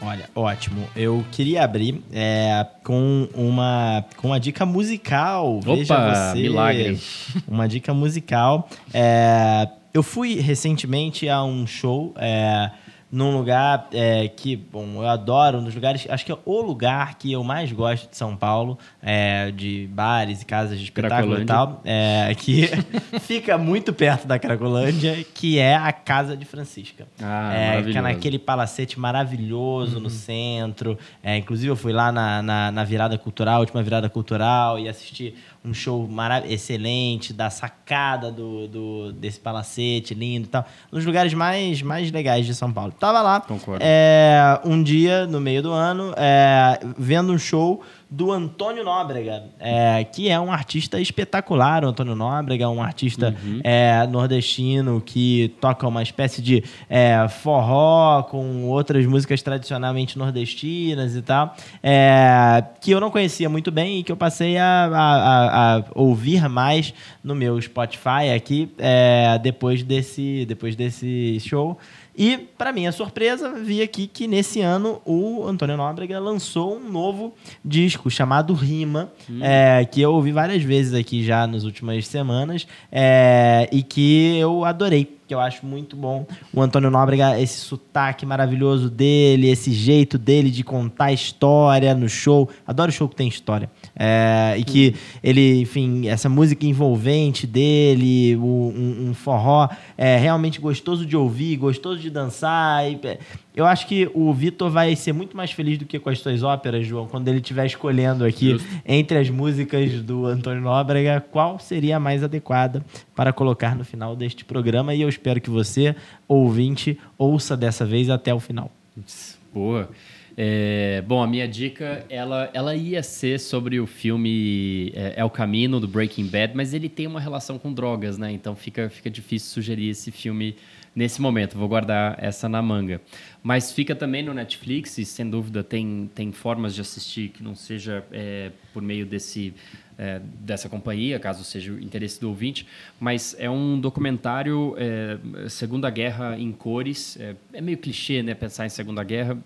Olha, ótimo. Eu queria abrir é, com uma com uma dica musical. Opa, Veja você, milagre. *laughs* Uma dica musical. É, eu fui recentemente a um show. É, num lugar é, que, bom, eu adoro, um dos lugares, acho que é o lugar que eu mais gosto de São Paulo, é, de bares e casas de espetáculo e tal, é, que *laughs* fica muito perto da Cracolândia, que é a Casa de Francisca. Ah, é, que é naquele palacete maravilhoso uhum. no centro. É, inclusive, eu fui lá na, na, na virada cultural, última virada cultural, e assisti um show excelente, da sacada do, do, desse palacete lindo e tal. Um dos lugares mais, mais legais de São Paulo. Tava lá é, um dia, no meio do ano, é, vendo um show do Antônio Nóbrega, é, que é um artista espetacular. O Antônio Nóbrega é um artista uhum. é, nordestino que toca uma espécie de é, forró com outras músicas tradicionalmente nordestinas e tal, é, que eu não conhecia muito bem e que eu passei a, a, a ouvir mais no meu Spotify aqui é, depois, desse, depois desse show. E, para minha surpresa, vi aqui que nesse ano o Antônio Nóbrega lançou um novo disco chamado Rima, hum. é, que eu ouvi várias vezes aqui já nas últimas semanas é, e que eu adorei. que eu acho muito bom. O Antônio Nóbrega, esse sotaque maravilhoso dele, esse jeito dele de contar história no show. Adoro show que tem história. É, e que ele, enfim, essa música envolvente dele, o, um, um, forró é realmente gostoso de ouvir, gostoso de dançar. E, é, eu acho que o Vitor vai ser muito mais feliz do que com as suas óperas, João, quando ele estiver escolhendo aqui Justo. entre as músicas do Antônio Nóbrega, qual seria a mais adequada para colocar no final deste programa. E eu espero que você, ouvinte, ouça dessa vez até o final. Boa. É, bom, a minha dica, ela, ela ia ser sobre o filme é, El Camino, do Breaking Bad, mas ele tem uma relação com drogas, né? Então fica, fica difícil sugerir esse filme nesse momento. Vou guardar essa na manga. Mas fica também no Netflix e, sem dúvida, tem, tem formas de assistir que não seja é, por meio desse... É, dessa companhia, caso seja o interesse do ouvinte, mas é um documentário é, Segunda Guerra em cores. É, é, meio clichê, né, pensar em Segunda Guerra,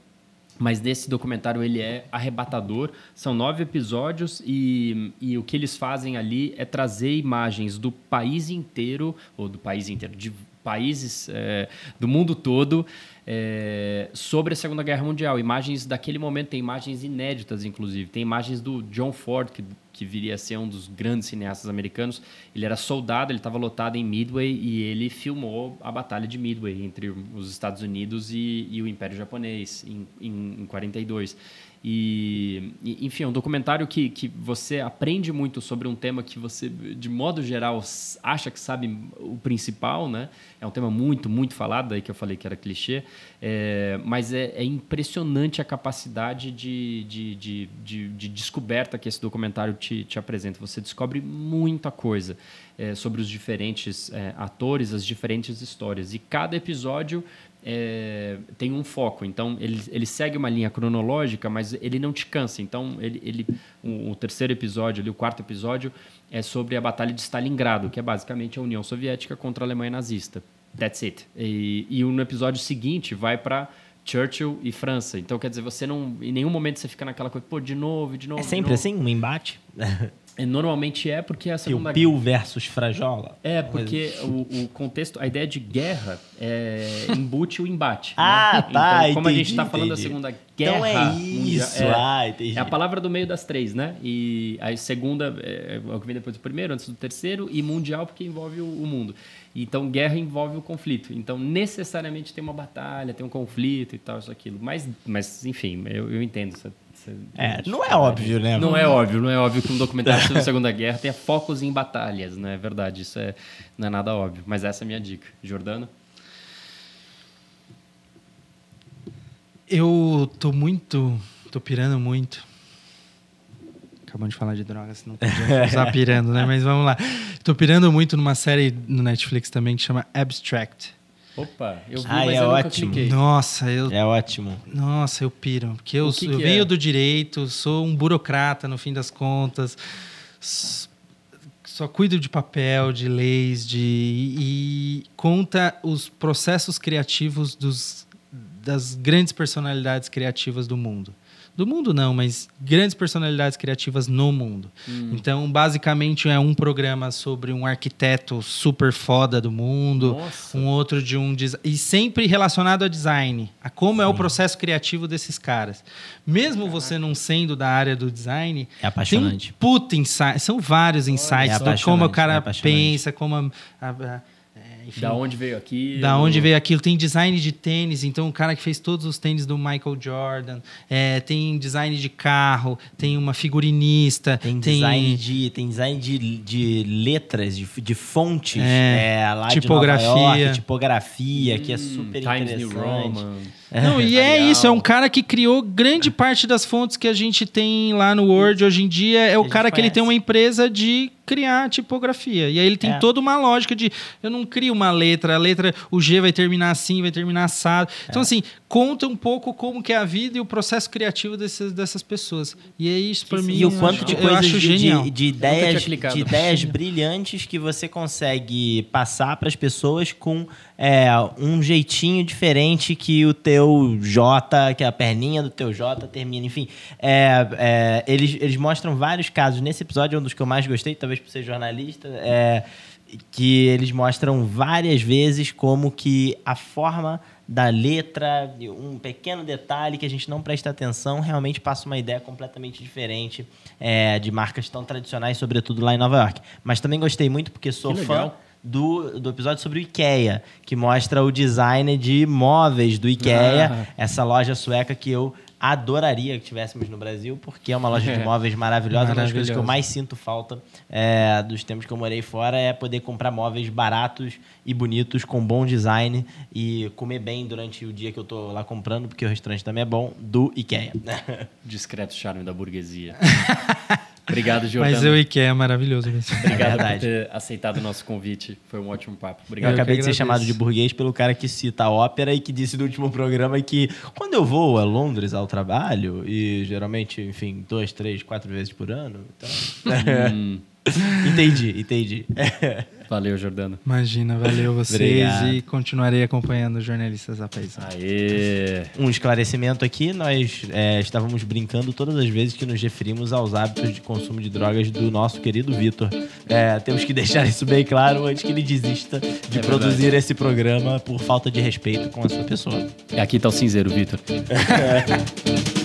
mas nesse documentário ele é arrebatador. São nove episódios e, e o que eles fazem ali é trazer imagens do país inteiro, ou do país inteiro, de países é, do mundo todo, é, sobre a Segunda Guerra Mundial. Imagens daquele momento, tem imagens inéditas, inclusive. Tem imagens do John Ford, que que viria a ser um dos grandes cineastas americanos. Ele era soldado, ele estava lotado em Midway e ele filmou a Batalha de Midway entre os Estados Unidos e, e o Império Japonês em, em, em 42. E, enfim, é um documentário que, que você aprende muito sobre um tema que você, de modo geral, acha que sabe o principal, né? É um tema muito, muito falado, daí que eu falei que era clichê, é, mas é, é, impressionante a capacidade de, de, de, de, de descoberta que esse documentário te, te apresenta. Você descobre muita coisa é, sobre os diferentes é, atores, as diferentes histórias. E cada episódio é, tem um foco. Então, ele, ele segue uma linha cronológica, mas ele não te cansa. Então, ele, ele, o, o terceiro episódio, ali, o quarto episódio, é sobre a Batalha de Stalingrado, que é basicamente a União Soviética contra a Alemanha nazista. That's it. E, e no episódio seguinte vai para Churchill e França. Então, quer dizer, você não. Em nenhum momento você fica naquela coisa, pô, de novo, de novo. É sempre assim, um embate? *laughs* É, normalmente é porque a Segunda Pio versus Frajola. É, porque o, o, contexto, a ideia de guerra é *laughs* embute o embate. ah, né? tá. Então, como entendi, a gente está falando da Segunda Guerra então é isso, mundial, é, ah, entendi. é a palavra do meio das três, né? E a segunda é, é o que vem depois do primeiro, antes do terceiro, e mundial porque envolve o, o mundo. Então, guerra envolve o conflito. Então, necessariamente tem uma batalha, tem um conflito e tal, isso, aquilo. Mas, mas enfim, eu, eu entendo essa é, não é óbvio, né? Não é óbvio, não é óbvio que um documentário sobre a Segunda Guerra tenha focos em batalhas, né? É verdade, isso é, não é nada óbvio. Mas essa é a minha dica. Jordano? Eu tô muito. tô pirando muito. Acabamos de falar de drogas, não podia *laughs* usar pirando, né? Mas vamos lá. Tô pirando muito numa série no Netflix também que chama Abstract. Opa, eu vi, ah, mas é eu ótimo. Nossa, eu. É ótimo. Nossa, eu piro. Porque eu, que eu que venho é? do direito, sou um burocrata no fim das contas. Só cuido de papel, de leis, de. E conta os processos criativos dos, das grandes personalidades criativas do mundo do mundo não, mas grandes personalidades criativas no mundo. Hum. Então, basicamente é um programa sobre um arquiteto super foda do mundo, Nossa. um outro de um e sempre relacionado a design, a como Sim. é o processo criativo desses caras. Mesmo Caraca. você não sendo da área do design, é apaixonante. Tem um puta insight, são vários insights é como o cara é pensa, como a, a enfim, da onde veio aquilo? Da onde veio aquilo. Tem design de tênis, então o cara que fez todos os tênis do Michael Jordan. É, tem design de carro, tem uma figurinista. Tem, tem... design, de, tem design de, de letras, de, de fontes. É, é lá tipografia. De Nova York, tipografia, hum, que é super Times interessante. New Roman. Não, e é isso, é um cara que criou grande parte das fontes que a gente tem lá no Word hoje em dia. É o cara que ele tem uma empresa de criar tipografia. E aí ele tem é. toda uma lógica de eu não crio uma letra, a letra, o G vai terminar assim, vai terminar assado. Então, é. assim, conta um pouco como que é a vida e o processo criativo desses, dessas pessoas. E é isso para mim. E o quanto de coisas de, de, de, ideias, de ideias *laughs* brilhantes que você consegue passar para as pessoas com é, um jeitinho diferente que o teu J, que a perninha do teu J termina. Enfim, é, é, eles, eles mostram vários casos. Nesse episódio é um dos que eu mais gostei, talvez por ser jornalista. É, que eles mostram várias vezes como que a forma da letra, um pequeno detalhe que a gente não presta atenção, realmente passa uma ideia completamente diferente é, de marcas tão tradicionais, sobretudo lá em Nova York. Mas também gostei muito porque sou fã. Do, do episódio sobre o IKEA, que mostra o design de móveis do IKEA, Ah. essa loja sueca que eu adoraria que tivéssemos no Brasil, porque é uma loja de É. móveis maravilhosa. Uma das coisas que eu mais sinto falta é, dos tempos que eu morei fora é poder comprar móveis baratos e bonitos, com bom design e comer bem durante o dia que eu tô lá comprando, porque o restaurante também é bom, do IKEA. Discreto charme da burguesia. *laughs* Obrigado, Jordana. Mas o IKEA é maravilhoso. mesmo. Obrigado É por verdade. ter aceitado o nosso convite. Foi um ótimo papo. Eu Obrigado. que acabei de ser chamado de burguês pelo cara que cita a ópera e que disse no último programa que quando eu vou a Londres ao trabalho, e geralmente, enfim, duas, três, quatro vezes por ano, então... Hum, *laughs* entendi, entendi. valeu, Jordana. Imagina, valeu vocês Obrigado. e continuarei acompanhando jornalistas da Paisana. Aê! Um esclarecimento aqui, nós é, estávamos brincando todas as vezes que nos referimos aos hábitos de consumo de drogas do nosso querido Vitor. É, temos que *laughs* deixar isso bem claro antes que ele desista de É produzir esse programa por falta de respeito com a sua pessoa. Aqui tá o cinzeiro, Vitor. *laughs*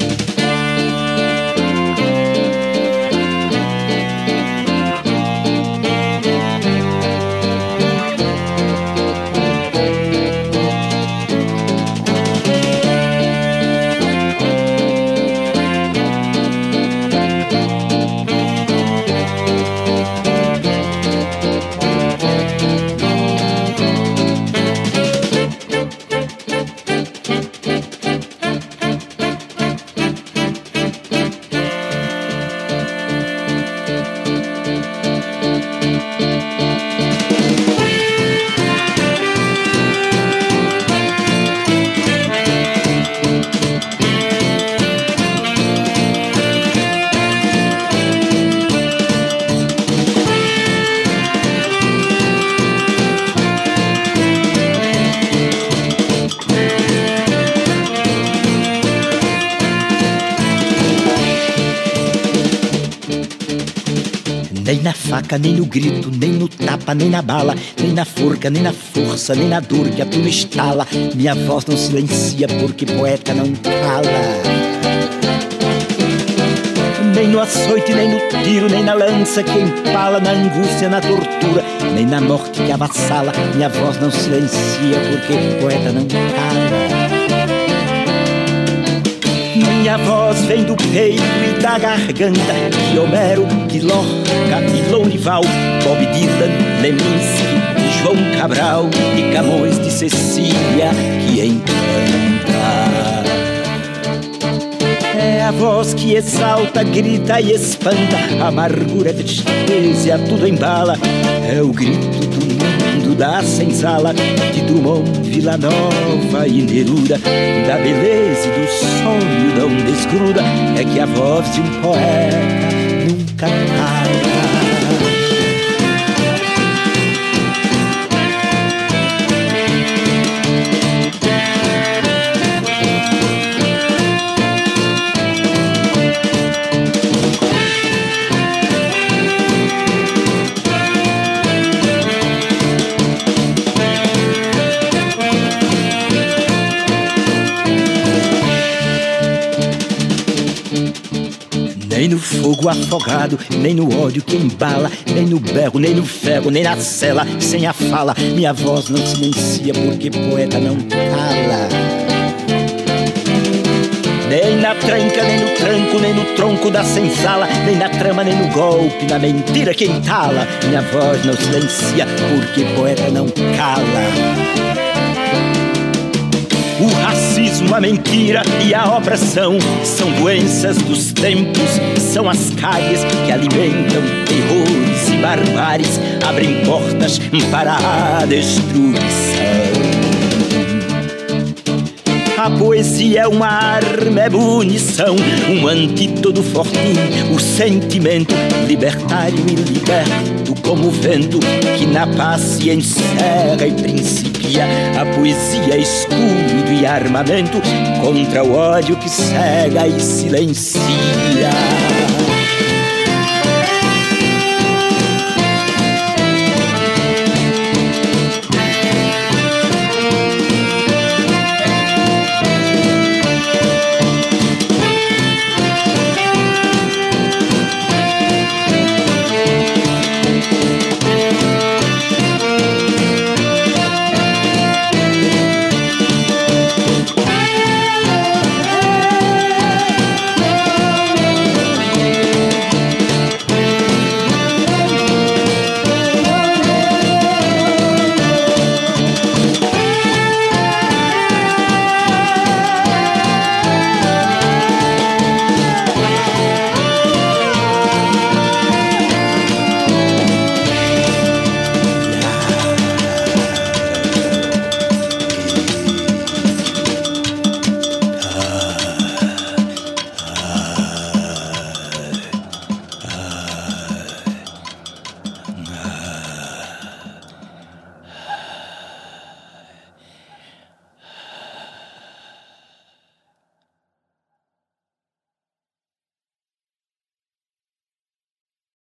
faca, nem no grito, nem no tapa, nem na bala, nem na forca, nem na força, nem na dor que a tua estala. Minha voz não silencia porque poeta não cala. Nem no açoite, nem no tiro, nem na lança que empala, na angústia, na tortura, nem na morte que avassala. Minha voz não silencia porque poeta não cala. Minha voz vem do peito e da garganta. De Homero, de Lorca, de Lourival Bob Dylan, Leminski, João Cabral De Camões, de Cecília, que encanta. É a voz que exalta, grita e espanta. Amargura, tristeza, tudo embala. É o grito do mundo da senzala De Drummond, Vila Nova e Neruda Da beleza e do sonho não desgruda É que a voz de um poeta nunca cala no fogo afogado, nem no ódio que embala, nem no berro, nem no ferro, nem na cela, sem a fala. Minha voz não silencia porque poeta não cala. Nem na tranca, nem no tranco, nem no tronco da senzala, nem na trama, nem no golpe, na mentira que entala. Minha voz não silencia porque poeta não cala. A mentira e a opressão são doenças dos tempos, são as calhes que alimentam terrores e barbáries, abrem portas para a destruição. A poesia é uma arma, é munição, um antídoto fortinho, o sentimento libertário e liberto como o vento que na paz se encerra e principia. A poesia escudo e armamento contra o ódio que cega e silencia.